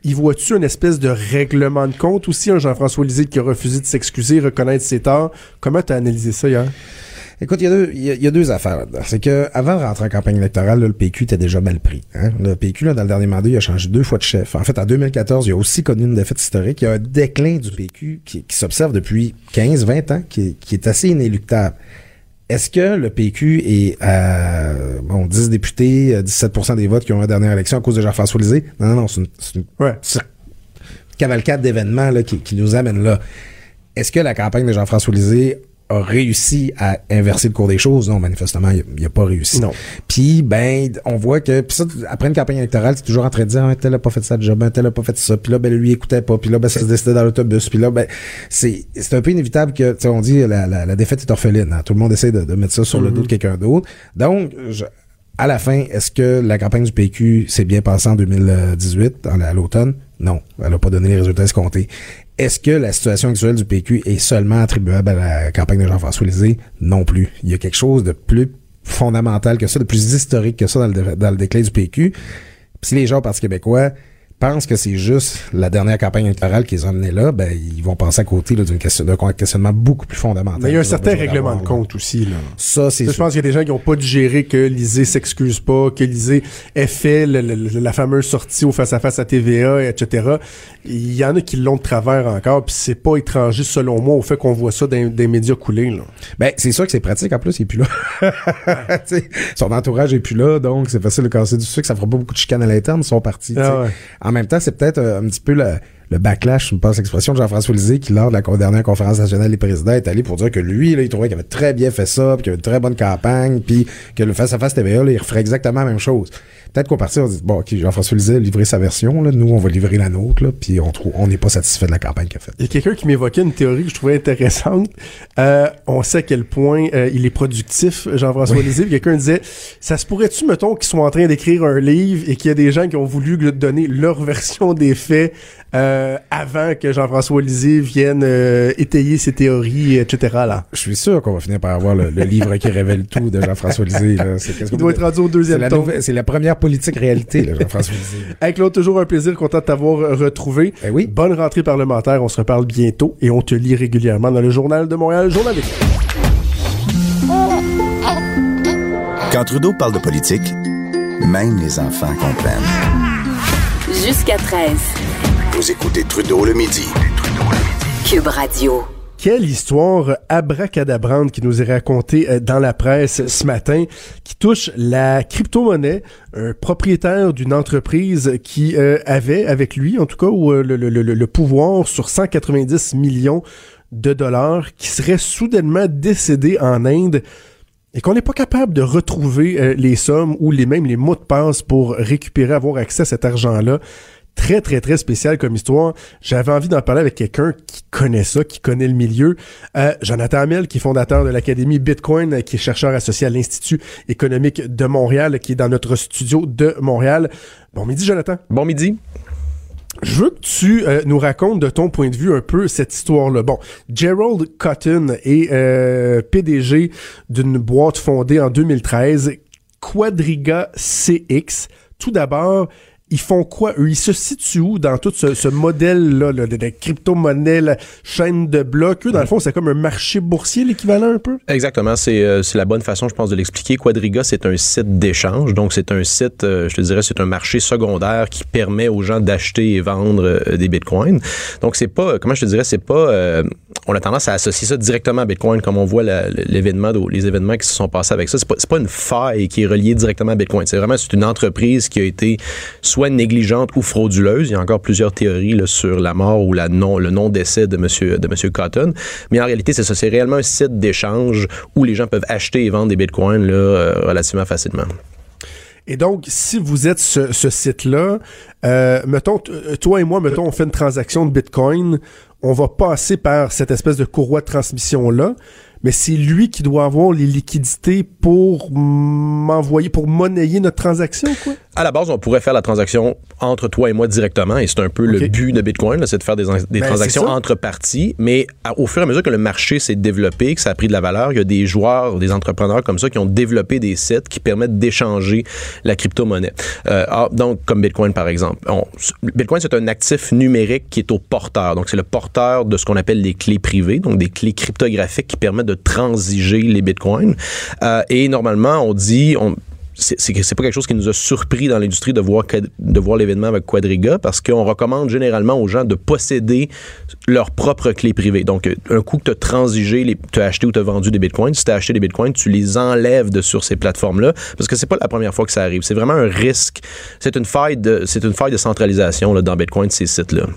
Y vois-tu une espèce de règlement de compte aussi, un Jean-François Lisée qui a refusé de s'excuser, reconnaître ses torts? Comment t'as analysé ça hier? Écoute, il y, a deux- y a- il y a deux affaires là-dedans. C'est que avant de rentrer en campagne électorale, là, le PQ était déjà mal pris. hein. Le PQ, là, dans le dernier mandat, il a changé deux fois de chef. En fait, en 2014, il a aussi connu une défaite historique. Il y a un déclin du PQ qui, qui s'observe depuis 15, 20 ans, qui, est- qui est assez inéluctable. Est-ce que le PQ est à bon, 10 députés, euh, 17% des votes qui ont eu la dernière élection à cause de Jean-François Lisée? Non, non, non, c'est une, c'est une Ouais. cavalcade d'événements là, qui, qui nous amène là. Est-ce que la campagne de Jean-François Lisée a réussi à inverser le cours des choses? Non, manifestement, il n'a pas réussi. Non. Puis, ben, on voit que, puis ça, après une campagne électorale, c'est toujours en train de dire, un tel a pas fait ça de job, un tel a pas fait ça, puis là, ben, lui, il écoutait pas, puis là, ben, ça se décidait dans l'autobus, puis là, ben, c'est, c'est un peu inévitable que, tu sais, on dit, la, la, la défaite est orpheline, hein. Tout le monde essaie de, de mettre ça sur le dos de quelqu'un d'autre. Donc, je- à la fin, est-ce que la campagne du PQ s'est bien passée en 2018, en- à l'automne? Non. Elle n'a pas donné les résultats escomptés. Est-ce que la situation actuelle du PQ est seulement attribuable à la campagne de Jean-François Lisée? Non plus. Il y a quelque chose de plus fondamental que ça, de plus historique que ça dans le, déclin du PQ. Si les gens au Parti québécois pensent que c'est juste la dernière campagne électorale qui les a amenés là, ben, ils vont passer à côté là, d'une question, d'un questionnement beaucoup plus fondamental. Mais il y a un qu'ils ont certain règlement de là. compte aussi, là. Ça, c'est je pense qu'il y a des gens qui n'ont pas digéré que Lisée s'excuse pas, que Lisée ait fait le- le- la fameuse sortie au face-à-face à TVA, etc. Il y en a qui l'ont de travers encore, puis c'est pas étranger, selon moi, au fait qu'on voit ça dans des médias couler, là. Ben, c'est sûr que c'est pratique. En plus, il est plus là. *laughs* Son entourage est plus là, donc c'est facile de casser du sucre. Ça fera pas beaucoup de chicanes à l'interne, ils sont partis. Ah ouais. En même temps, c'est peut-être euh, un petit peu le, backlash, je me passe l'expression de Jean-François Lisée, qui, lors de la dernière conférence nationale des présidents, est allé pour dire que lui, il trouvait qu'il avait très bien fait ça, puis qu'il avait une très bonne campagne, puis que le face-à-face TVA, là, il referait exactement la même chose. Peut-être qu'au parti, on dit, bon, OK, Jean-François Lisée a livré sa version, là, nous, on va livrer la nôtre, là, puis on trouve, on n'est pas satisfait de la campagne qu'il a faite. Il y a quelqu'un qui m'évoquait une théorie que je trouvais intéressante. Euh, on sait à quel point euh, il est productif, Jean-François Oui. Lisée. Quelqu'un disait, ça se pourrait-tu, mettons, qu'ils sont en train d'écrire un livre et qu'il y a des gens qui ont voulu donner leur *laughs* version des faits euh, avant que Jean-François Lisée vienne euh, étayer ses théories, etc. Là. Je suis sûr qu'on va finir par avoir le, le livre qui révèle tout de Jean-François Lisée. là. C'est qu'est-ce Il doit être rendu au c'est deuxième la, tome. nouvelle- c'est la première politique réalité, là, Jean-François Lisée. Avec Claude, toujours un plaisir, content de t'avoir euh, retrouvé. Ben oui. Bonne rentrée parlementaire, on se reparle bientôt et on te lit régulièrement dans le Journal de Montréal, Journal des Quand Trudeau parle de politique, même les enfants comprennent. Jusqu'à 13. Vous écoutez Trudeau le midi. Cube Radio. Quelle histoire abracadabrante qui nous est racontée euh, dans la presse ce matin, qui touche la crypto-monnaie, un propriétaire d'une entreprise qui euh, avait, avec lui en tout cas, euh, le, le- le- le pouvoir sur 190 millions de dollars, qui serait soudainement décédé en Inde et qu'on n'est pas capable de retrouver euh, les sommes ou les mêmes les mots de passe pour récupérer, avoir accès à cet argent-là. Très, très, très spécial comme histoire. J'avais envie d'en parler avec quelqu'un qui connaît ça, qui connaît le milieu. Euh, Jonathan Hamel, qui est fondateur de l'Académie Bitcoin, qui est chercheur associé à l'Institut économique de Montréal, qui est dans notre studio de Montréal. Bon midi, Jonathan. Bon midi. Je veux que tu euh, nous racontes de ton point de vue un peu cette histoire-là. Bon, Gerald Cotton est euh, PDG d'une boîte fondée en 2013, Quadriga CX. Tout d'abord, ils font quoi, eux? Ils se situent où dans tout ce, ce modèle-là là, de, de crypto-monnaie, la chaîne de blocs? Eux, dans le fond, c'est comme un marché boursier, l'équivalent un peu? Exactement, c'est euh, c'est la bonne façon, je pense, de l'expliquer. Quadriga, c'est un site d'échange, donc c'est un site, euh, je te dirais, c'est un marché secondaire qui permet aux gens d'acheter et vendre euh, des bitcoins. Donc c'est pas, comment je te dirais, c'est pas, euh, on a tendance à associer ça directement à Bitcoin, comme on voit l'événement, les événements qui se sont passés avec ça. C'est pas, pas une faille qui est reliée directement à Bitcoin. C'est vraiment c'est une entreprise qui a été négligente ou frauduleuse. Il y a encore plusieurs théories sur la mort ou le non-décès de monsieur, de monsieur Cotton. Mais en réalité, c'est ça. C'est réellement un site d'échange où les gens peuvent acheter et vendre des bitcoins euh, relativement facilement. Et donc, si vous êtes ce, ce site-là, euh, mettons, euh, toi et moi, mettons, on fait une transaction de Bitcoin, on va passer par cette espèce de courroie de transmission-là, mais c'est lui qui doit avoir les liquidités pour m'envoyer, pour monnayer notre transaction, quoi? À la base, on pourrait faire la transaction entre toi et moi directement, et c'est un peu le but de Bitcoin, c'est de faire des, des Ben, transactions entre parties. Mais à- au fur et à mesure que le marché s'est développé, que ça a pris de la valeur, il y a des joueurs, des entrepreneurs comme ça qui ont développé des sites qui permettent d'échanger la crypto-monnaie. Euh, ah, donc, comme Bitcoin, par exemple. On- Bitcoin, c'est un actif numérique qui est au porteur. Donc, c'est le porteur de ce qu'on appelle les clés privées, donc des clés cryptographiques qui permettent de transiger les Bitcoins. Euh, et normalement, on dit... On, c'est pas quelque chose qui nous a surpris dans l'industrie de voir l'événement avec Quadriga parce qu'on recommande généralement aux gens de posséder leur propre clé privée. Donc un coup que tu as transigé, tu as acheté ou tu as vendu des bitcoins, si tu as acheté des bitcoins, tu les enlèves de sur ces plateformes-là parce que c'est pas la première fois que ça arrive. C'est vraiment un risque. C'est une faille de centralisation dans Bitcoin ces sites-là.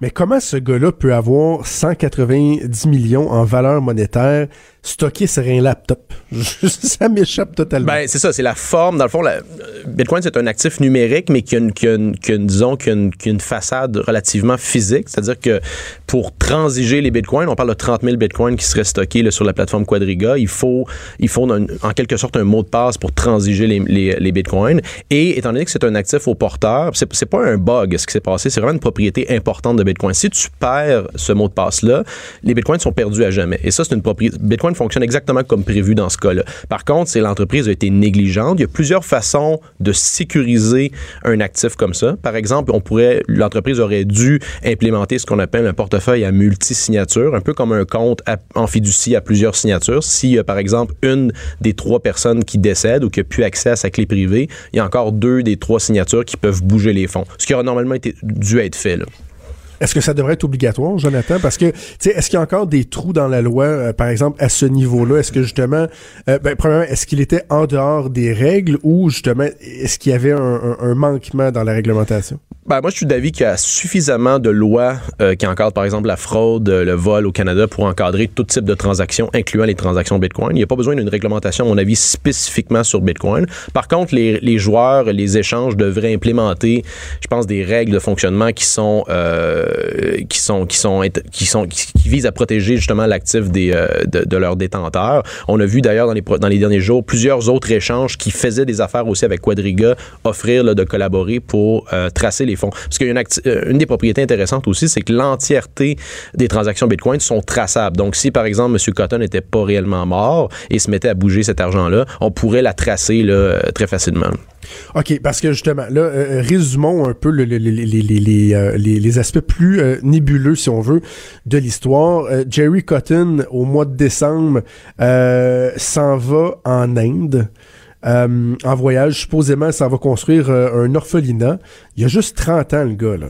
Mais comment ce gars-là peut avoir 190 millions en valeur monétaire stocké sur un laptop? *laughs* ça m'échappe totalement. Ben, c'est ça, c'est la forme. Dans le fond, la- euh, Bitcoin, c'est un actif numérique, mais qui a une, qui a une- disons, qui a une, qui a une façade relativement physique. C'est-à-dire que pour transiger les Bitcoins, on parle de 30 000 Bitcoins qui seraient stockés sur la plateforme Quadriga. Il faut, il faut en quelque sorte un mot de passe pour transiger les, les, les Bitcoins. Et étant donné que c'est un actif au porteur, c'est, c'est pas un bug ce qui s'est passé, c'est vraiment une propriété importante de Bitcoin. Si tu perds ce mot de passe-là, les Bitcoins sont perdus à jamais. Et ça, c'est une propriété. Bitcoin fonctionne exactement comme prévu dans ce cas-là. Par contre, c'est l'entreprise a été négligente. Il y a plusieurs façons de sécuriser un actif comme ça. Par exemple, l'entreprise aurait dû implémenter ce qu'on appelle un portefeuille à multi-signature, un peu comme un compte en fiducie à plusieurs signatures. S'il y a, par exemple, une des trois personnes qui décède ou qui a plus accès à sa clé privée, il y a encore deux des trois signatures qui peuvent bouger les fonds. Ce qui aurait normalement dû être fait. Est-ce que ça devrait être obligatoire, Jonathan? Parce que, tu sais, est-ce qu'il y a encore des trous dans la loi, euh, par exemple, à ce niveau-là? Est-ce que justement, euh, ben, premièrement, est-ce qu'il était en dehors des règles ou justement, est-ce qu'il y avait un, manquement dans la réglementation? Ben, moi, je suis d'avis qu'il y a suffisamment de lois euh, qui encadrent, par exemple, la fraude, le vol au Canada pour encadrer tout type de transactions, incluant les transactions Bitcoin. Il n'y a pas besoin d'une réglementation, à mon avis, spécifiquement sur Bitcoin. Par contre, les, les joueurs, les échanges devraient implémenter, je pense, des règles de fonctionnement qui sont, euh, qui sont, qui sont, qui sont, qui, visent à protéger justement l'actif des, euh, de, de leurs détenteurs. On a vu d'ailleurs dans les, dans les derniers jours plusieurs autres échanges qui faisaient des affaires aussi avec Quadriga offrir là, de collaborer pour euh, tracer les fonds. Parce qu'il y a une, euh, des propriétés intéressantes aussi, c'est que l'entièreté des transactions Bitcoin sont traçables. Donc, si par exemple M. Cotton n'était pas réellement mort et se mettait à bouger cet argent-là, on pourrait la tracer là, euh, très facilement. OK, parce que justement, là, euh, résumons un peu le- le- le- les, les, les, euh, les- les aspects plus euh, nébuleux, si on veut, de l'histoire. Euh, Jerry Cotton, au mois de décembre, euh, s'en va en Inde. euh, en voyage, supposément, ça va construire euh, un orphelinat. Il y a juste 30 ans, le gars. Là.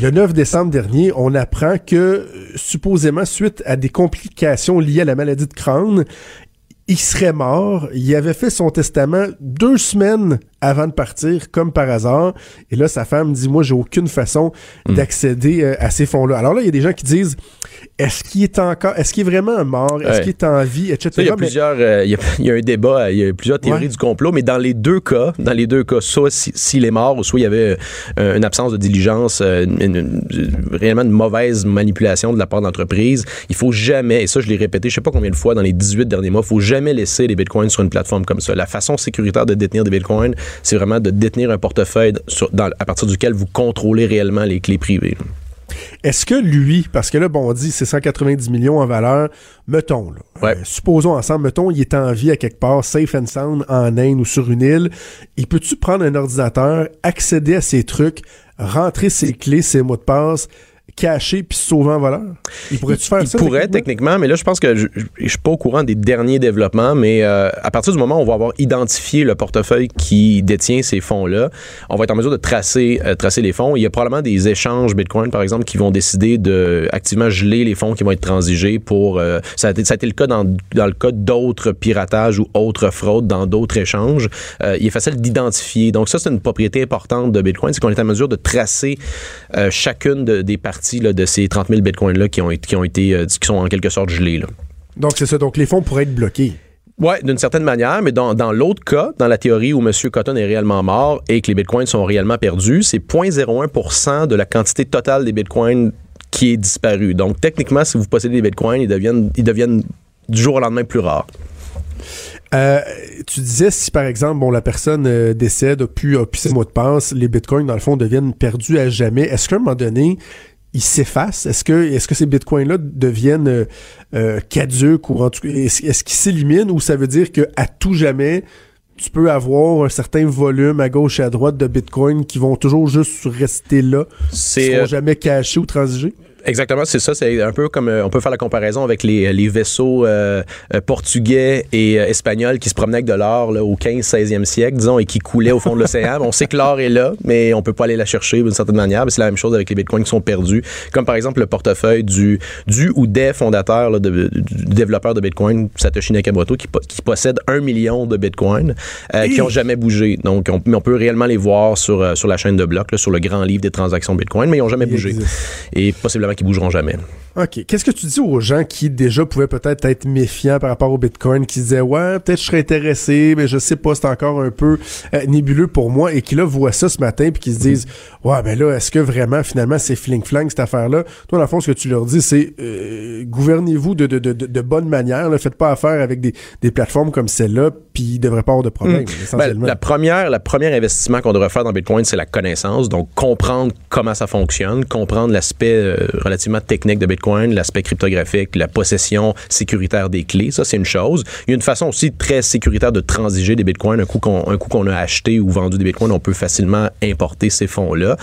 Le 9 décembre dernier, on apprend que, euh, supposément, suite à des complications liées à la maladie de crâne, il serait mort. Il avait fait son testament deux semaines avant de partir, comme par hasard. Et là, sa femme dit, moi, j'ai aucune façon d'accéder euh, à ces fonds-là. Alors là, il y a des gens qui disent, est-ce qu'il est encore, est-ce qu'il est vraiment mort? Est-ce qu'il est en vie? Etc. Il y a Mais- plusieurs, euh, il, y a, *laughs* il y a un débat, il y a plusieurs théories Ouais. du complot, mais dans les deux cas, dans les deux cas, soit si- s'il est mort, ou soit il y avait euh, une absence de diligence, une- réellement une mauvaise manipulation de la part de l'entreprise, il faut jamais, et ça je l'ai répété, je sais pas combien de fois dans les 18 derniers mois, il faut jamais laisser les bitcoins sur une plateforme comme ça. La façon sécuritaire de détenir des bitcoins, c'est vraiment de détenir un portefeuille sur- dans- à partir duquel vous contrôlez réellement les clés privées. Est-ce que lui, parce que là, bon, on dit c'est 190 millions en valeur, mettons, là, Ouais. euh, supposons ensemble, mettons, il est en vie à quelque part, safe and sound, en Inde ou sur une île, il peut-tu prendre un ordinateur, accéder à ses trucs, rentrer ses clés, ses mots de passe, cacher puis sauver en voleur? Il pourrait-tu faire il ça? pourrait techniquement? mais là, je pense que je, je suis pas au courant des derniers développements, mais euh, à partir du moment où on va avoir identifié le portefeuille qui détient ces fonds-là, on va être en mesure de tracer, euh, tracer les fonds. Il y a probablement des échanges Bitcoin, par exemple, qui vont décider de activement geler les fonds qui vont être transigés pour. euh, ça, a été, ça a été le cas dans, dans le cas d'autres piratages ou autres fraudes dans d'autres échanges. Il est facile d'identifier. Donc, ça, c'est une propriété importante de Bitcoin, c'est qu'on est en mesure de tracer chacune de- des parties là, de ces 30 000 Bitcoins-là qui ont, qui ont été, euh, qui sont en quelque sorte gelés. Là. Donc, c'est ça. Donc, les fonds pourraient être bloqués. Oui, d'une certaine manière, mais dans, dans l'autre cas, dans la théorie où M. Cotton est réellement mort et que les bitcoins sont réellement perdus, c'est 0,01% de la quantité totale des bitcoins qui est disparue. Donc, techniquement, si vous possédez des bitcoins, ils deviennent, ils deviennent du jour au lendemain plus rares. Euh, tu disais si par exemple bon la personne euh, décède, a pu, a pu ses mots de passe, les bitcoins dans le fond deviennent perdus à jamais. Est-ce qu'à un moment donné ils s'effacent? Est-ce que est-ce que ces bitcoins-là deviennent euh, euh, caduques ou en tout cas est-ce, qu'ils s'éliminent ou ça veut dire que à tout jamais tu peux avoir un certain volume à gauche et à droite de bitcoins qui vont toujours juste rester là, qui C'est seront euh, jamais cachés ou transigés? Exactement, c'est ça. C'est un peu comme euh, on peut faire la comparaison avec les, les vaisseaux euh, euh, portugais et euh, espagnols qui se promenaient avec de l'or là, au 15-16e siècle, disons, et qui coulaient au fond de l'océan. on sait que l'or est là, mais on peut pas aller la chercher d'une certaine manière. Mais C'est la même chose avec les bitcoins qui sont perdus, comme par exemple le portefeuille du, du ou des fondateurs là, de- du développeur de bitcoin, Satoshi Nakamoto, qui, po- qui possède un million de bitcoins euh, qui ont jamais bougé. Donc, on, mais on peut réellement les voir sur, sur la chaîne de blocs, là, sur le grand livre des transactions bitcoin, mais ils ont jamais bougé. Et possiblement qu'ils bougeront jamais. OK. Qu'est-ce que tu dis aux gens qui déjà pouvaient peut-être être méfiants par rapport au Bitcoin, qui disaient ouais, peut-être je serais intéressé, mais je sais pas, c'est encore un peu euh, nébuleux pour moi, et qui là voient ça ce matin puis qui se disent ouais, ben là, est-ce que vraiment finalement c'est fling flang cette affaire-là? Toi, dans le fond, ce que tu leur dis, c'est euh, gouvernez-vous de, de, de, de, bonne manière, ne faites pas affaire avec des, des plateformes comme celle-là, puis il devrait pas avoir de problème. Ben, essentiellement. la première, la première investissement qu'on devrait faire dans Bitcoin, c'est la connaissance. Donc, comprendre comment ça fonctionne, comprendre l'aspect euh, relativement technique de Bitcoin, l'aspect cryptographique, la possession sécuritaire des clés. Ça, c'est une chose. Il y a une façon aussi très sécuritaire de transiger des Bitcoins. Un coup qu'on, un coup qu'on a acheté ou vendu des Bitcoins, on peut facilement importer ces fonds-là.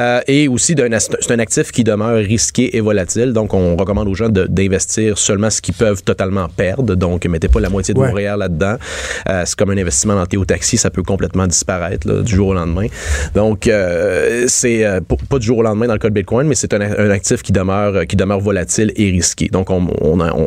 Euh, et aussi, c'est un actif qui demeure risqué et volatile. Donc, on recommande aux gens d'investir seulement ce qu'ils peuvent totalement perdre. Donc, mettez pas la moitié de Ouais. vos REER là-dedans. Euh, c'est comme un investissement dans Théo Taxi, ça peut complètement disparaître là, du jour au lendemain. Donc, euh, c'est euh, pas pas du jour au lendemain dans le cas de Bitcoin, mais c'est un, un actif qui demeure, euh, qui volatile et risqué. Donc, on, on, on-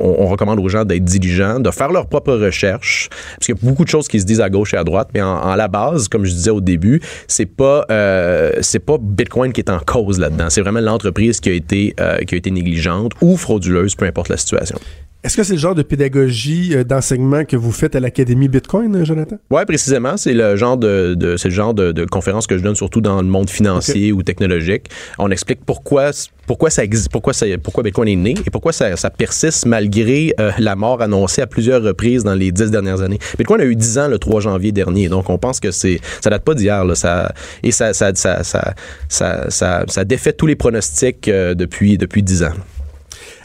on- recommande aux gens d'être diligents, de faire leurs propres recherches, parce qu'il y a beaucoup de choses qui se disent à gauche et à droite, mais en la base, comme je disais au début, c'est pas, euh, c'est pas Bitcoin qui est en cause là-dedans. C'est vraiment l'entreprise qui a été, euh, qui a été négligente ou frauduleuse, peu importe la situation. Est-ce que c'est le genre de pédagogie euh, d'enseignement que vous faites à l'Académie Bitcoin, euh, Jonathan? Ouais, précisément, c'est le genre de, de- c'est le genre de, de conférence que je donne surtout dans le monde financier ou technologique. On explique pourquoi pourquoi ça existe, pourquoi ça, pourquoi Bitcoin est né et pourquoi ça, ça persiste malgré euh, la mort annoncée à plusieurs reprises dans les dix dernières années. Bitcoin a eu 10 ans le 3 janvier dernier, donc on pense que c'est ça date pas d'hier là, ça et ça ça ça ça ça, ça, ça défait tous les pronostics euh, depuis depuis 10 ans.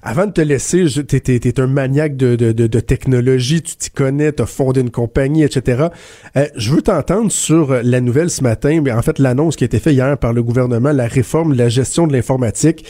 Avant de te laisser, t'es, t'es un maniaque de, de, de, de technologie, tu t'y connais, t'as fondé une compagnie, etc. Euh, je veux t'entendre sur la nouvelle ce matin, mais en fait l'annonce qui a été faite hier par le gouvernement, la réforme de la gestion de l'informatique.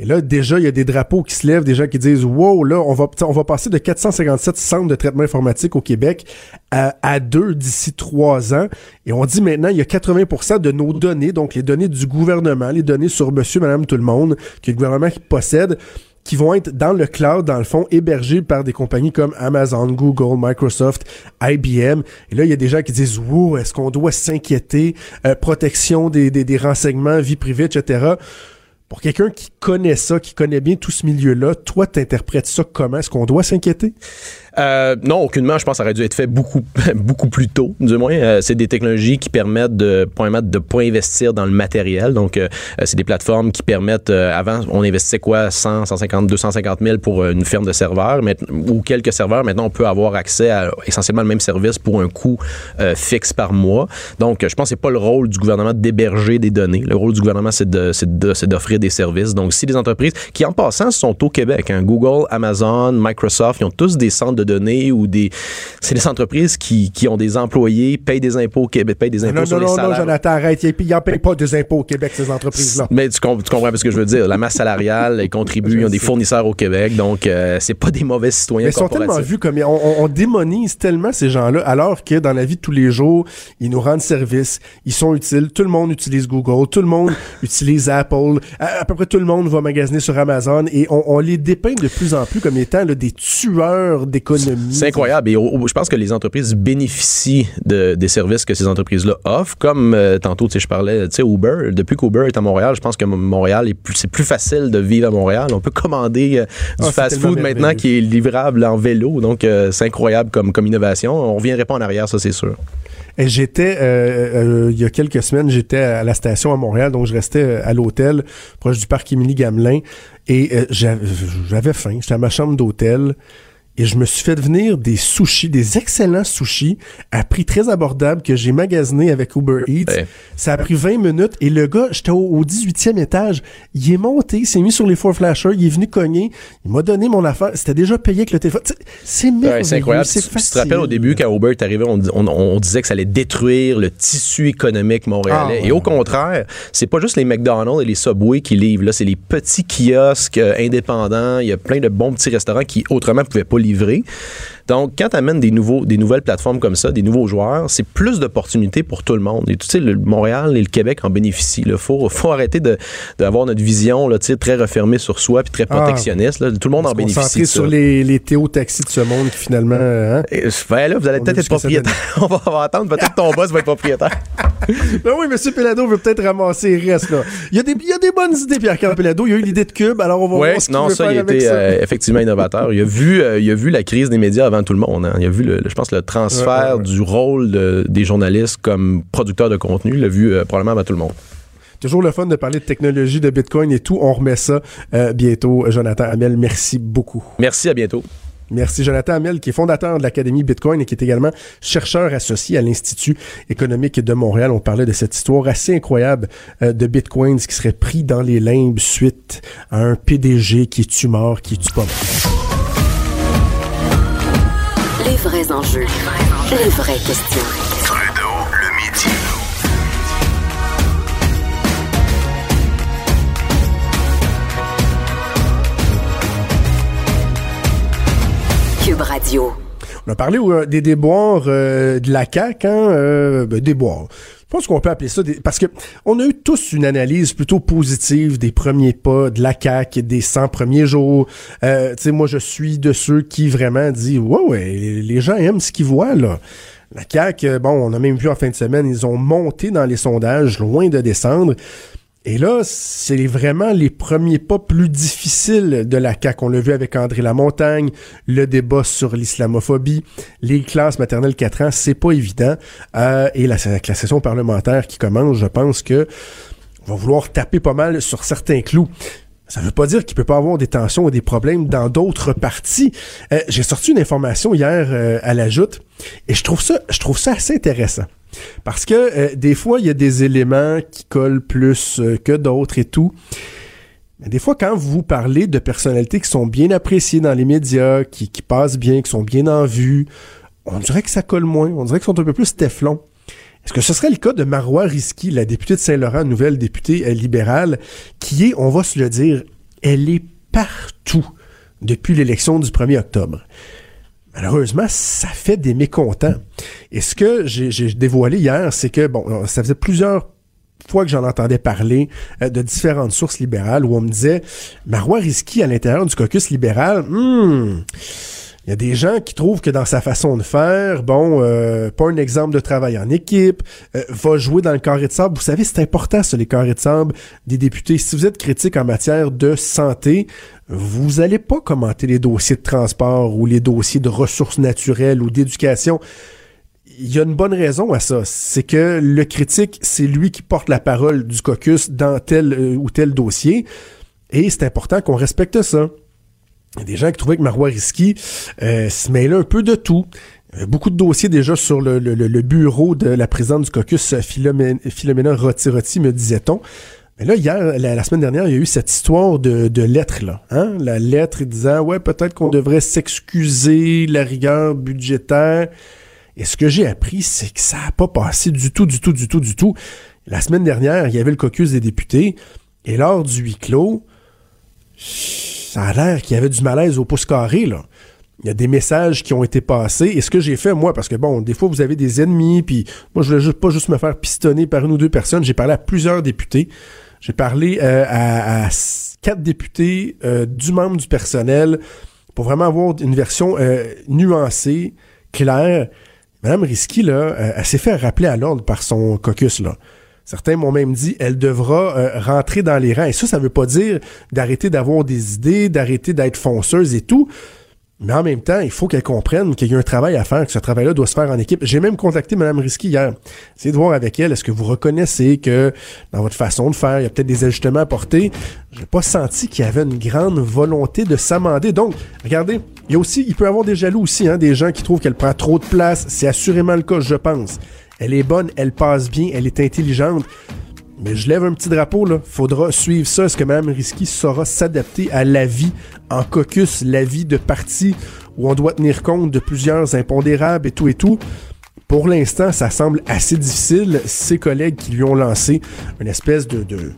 Et là, déjà, il y a des drapeaux qui se lèvent, des gens qui disent Wow, là, on va, on va passer de 457 centres de traitement informatique au Québec à, à deux d'ici trois ans. Et on dit maintenant, il y a 80% de nos données, donc les données du gouvernement, les données sur monsieur, madame, tout le monde, que le gouvernement qui possède, qui vont être dans le cloud, dans le fond, hébergés par des compagnies comme Amazon, Google, Microsoft, IBM. Et là, il y a des gens qui disent, wow, est-ce qu'on doit s'inquiéter, euh, protection des, des, des renseignements, vie privée, etc. Pour quelqu'un qui connaît ça, qui connaît bien tout ce milieu-là, toi, t'interprètes ça comment? Est-ce qu'on doit s'inquiéter? Euh, non, aucunement. Je pense que ça aurait dû être fait beaucoup, *laughs* beaucoup plus tôt, du moins. Euh, c'est des technologies qui permettent de permettre de pas investir dans le matériel. Donc, euh, c'est des plateformes qui permettent. euh, avant, on investissait quoi? 100, 150, 250 000 pour euh, une ferme de serveurs, mais, ou quelques serveurs. Maintenant, on peut avoir accès à essentiellement le même service pour un coût euh, fixe par mois. Donc, je pense que c'est pas le rôle du gouvernement d'héberger des données. Le rôle du gouvernement, c'est de, c'est de- d'offrir des services. Donc, si les entreprises qui, en passant, sont au Québec, hein, Google, Amazon, Microsoft, ils ont tous des centres de données ou des. C'est des entreprises qui, qui ont des employés, payent des impôts au Québec, payent des impôts Non, sur non, les non, non, salaires. Jonathan, arrête. Ils n'en payent pas des impôts au Québec, ces entreprises-là. Mais tu, com- tu comprends ce que je veux dire. La masse salariale, ils contribuent, ils ont des fournisseurs au Québec, donc euh, c'est pas des mauvais citoyens Mais ils sont tellement vus comme on, on- on démonise tellement ces gens-là, alors que dans la vie de tous les jours, ils nous rendent service, ils sont utiles. Tout le monde utilise Google, tout le monde *laughs* utilise Apple, à, à peu près tout le monde va magasiner sur Amazon, et on, on les dépeint de plus en plus comme étant là, des tueurs d'économie. C'est incroyable. Et au- au- je pense que les entreprises bénéficient de, des services que ces entreprises-là offrent. Comme euh, tantôt, je parlais, tu sais, Uber. Depuis qu'Uber est à Montréal, je pense que Montréal plus, c'est plus facile de vivre à Montréal. On peut commander euh, Ah, du c'est fast-food maintenant qui est livrable en vélo. Donc, euh, c'est incroyable comme, comme innovation. On reviendrait pas en arrière, ça, c'est sûr. Et J'étais, euh, euh, il y a quelques semaines, j'étais à la station à Montréal, donc je restais à l'hôtel, proche du parc Émilie Gamelin, et euh, j'avais j'avais faim. J'étais à ma chambre d'hôtel. Et je me suis fait venir des sushis, des excellents sushis à prix très abordable que j'ai magasiné avec Uber Eats. Ça a pris 20 minutes et le gars, j'étais au, au 18e étage, il est monté, il s'est mis sur les four flashers, il est venu cogner, il m'a donné mon affaire, c'était déjà payé avec le téléphone. C'est merveilleux, Ouais, c'est incroyable. Tu, tu te rappelles au début, quand Uber est arrivé, on, on- on disait que ça allait détruire le tissu économique montréalais. Ah. Et au contraire, c'est pas juste les McDonald's et les Subway qui livrent. Là, c'est les petits kiosques euh, indépendants. Il y a plein de bons petits restaurants qui autrement pouvaient pas livrer. Donc, quand tu amènes des, nouveaux, des nouvelles plateformes comme ça, des nouveaux joueurs, c'est plus d'opportunités pour tout le monde. Et tu sais, le Montréal et le Québec en bénéficient. Il faut, faut arrêter de- d'avoir notre vision là, très refermée sur soi puis très Ah. protectionniste. là. Tout le monde en bénéficie. de ça. sur les, les Théo taxis de ce monde qui finalement... hein? Et, ben là, vous allez peut-être être propriétaire. *laughs* on, va, on va attendre. Peut-être ton boss va être propriétaire. *laughs* Ben oui, M. Pelado veut peut-être ramasser les restes, là. Il y, a des, il y a des bonnes idées, Pierre-Carl Pelado. Il y a eu l'idée de Cube, alors on va voir ce qu'il non, veut ça, faire il a été ça. euh, effectivement innovateur. Il a, vu, euh, il a vu la crise des médias avant tout le monde. hein. Il a vu, le, je pense, le transfert Ouais, ouais, ouais. du rôle de- des journalistes comme producteurs de contenu. Il l'a vu euh, probablement avant tout le monde. Toujours le fun de parler de technologie, de Bitcoin et tout. On remet ça euh, bientôt. Jonathan Hamel, merci beaucoup. Merci, à bientôt. Merci Jonathan Hamel, qui est fondateur de l'Académie Bitcoin et qui est également chercheur associé à l'Institut économique de Montréal. On parlait de cette histoire assez incroyable euh, de Bitcoins qui serait pris dans les limbes suite à un PDG qui est mort, qui est tu pas mort. Les vrais enjeux. Les vraies questions. Trudeau, le midi. Cube Radio. On a parlé euh, des déboires euh, de la CAQ, hein, euh, ben, déboires. Je pense qu'on peut appeler ça des... parce que on a eu tous une analyse plutôt positive des premiers pas de la CAQ, des 100 premiers jours. Euh, tu sais, moi, je suis de ceux qui vraiment disent, ouais, ouais, les- gens aiment ce qu'ils voient, là. La CAQ, euh, bon, on a même vu en fin de semaine, ils ont monté dans les sondages, loin de descendre. Et là, c'est vraiment les premiers pas plus difficiles de la CAQ. On l'a vu avec André Lamontagne, le débat sur l'islamophobie, les classes maternelles 4 ans, c'est pas évident. Euh, et la, la session parlementaire qui commence, je pense que on va vouloir taper pas mal sur certains clous. Ça veut pas dire qu'il peut pas avoir des tensions ou des problèmes dans d'autres parties. Euh, J'ai sorti une information hier euh, à la joute et je trouve ça, je trouve ça assez intéressant. Parce que euh, des fois, il y a des éléments qui collent plus euh, que d'autres et tout. Mais des fois, quand vous parlez de personnalités qui sont bien appréciées dans les médias, qui, qui passent bien, qui sont bien en vue, on dirait que ça colle moins. On dirait qu'ils sont un peu plus téflon. Est-ce que ce serait le cas de Marois Risky, la députée de Saint-Laurent, nouvelle députée euh, libérale, qui est, on va se le dire, elle est partout depuis l'élection du 1er octobre? Malheureusement, ça fait des mécontents. Et ce que j'ai dévoilé hier, c'est que, bon, ça faisait plusieurs fois que j'en entendais parler euh, de différentes sources libérales où on me disait Marois Risky à l'intérieur du caucus libéral, hmm, il y a des gens qui trouvent que dans sa façon de faire, bon, euh, pas un exemple de travail en équipe, euh, va jouer dans le carré de sable. Vous savez, c'est important, ça, les carrés de sable des députés. Si vous êtes critique en matière de santé, vous allez pas commenter les dossiers de transport ou les dossiers de ressources naturelles ou d'éducation. Il y a une bonne raison à ça. C'est que le critique, c'est lui qui porte la parole du caucus dans tel euh, ou tel dossier. Et c'est important qu'on respecte ça. Des gens qui trouvaient que Marois Risky euh, se mêlait un peu de tout. Beaucoup de dossiers déjà sur le, bureau de la présidente du caucus, Philomé- Philomena Roti-Roti, me disait-on. Mais là, hier, la, la semaine dernière, il y a eu cette histoire de, de lettre, là. Hein? La lettre disant, ouais, peut-être qu'on devrait s'excuser, la rigueur budgétaire. Et ce que j'ai appris, c'est que ça n'a pas passé du tout, du tout, du tout, du tout. La semaine dernière, il y avait le caucus des députés, et lors du huis clos, ça a l'air qu'il y avait du malaise au pouce carré, là. Il y a des messages qui ont été passés. Et ce que j'ai fait, moi, parce que bon, des fois, vous avez des ennemis, puis moi, je voulais juste, pas juste me faire pistonner par une ou deux personnes. J'ai parlé à plusieurs députés. J'ai parlé euh, à, quatre députés, euh, du membre du personnel, pour vraiment avoir une version euh, nuancée, claire. Madame Risky, là, elle s'est fait rappeler à l'ordre par son caucus, là. Certains m'ont même dit elle devra euh, rentrer dans les rangs. Et ça, ça veut pas dire d'arrêter d'avoir des idées, d'arrêter d'être fonceuse et tout. Mais en même temps, il faut qu'elle comprenne qu'il y a un travail à faire, que ce travail-là doit se faire en équipe. J'ai même contacté Mme Risky hier. Essayez de voir avec elle, est-ce que vous reconnaissez que dans votre façon de faire, il y a peut-être des ajustements à porter. J'ai pas senti qu'il y avait une grande volonté de s'amender. Donc, regardez, Il y a aussi, il peut y avoir des jaloux aussi, hein, des gens qui trouvent qu'elle prend trop de place. C'est assurément le cas, je pense. Elle est bonne, elle passe bien, elle est intelligente. Mais je lève un petit drapeau, là. Faudra suivre ça. Est-ce que Mme Risky saura s'adapter à la vie en caucus, la vie de parti où on doit tenir compte de plusieurs impondérables et tout et tout? Pour l'instant, ça semble assez difficile. Ses collègues qui lui ont lancé une espèce de, de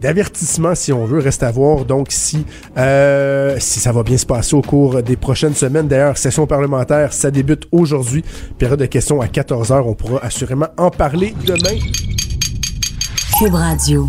d'avertissement, si on veut, reste à voir. Donc, si, euh, si ça va bien se passer au cours des prochaines semaines. D'ailleurs, session parlementaire, ça débute aujourd'hui. Période de questions à 14h. On pourra assurément en parler demain. Cube Radio.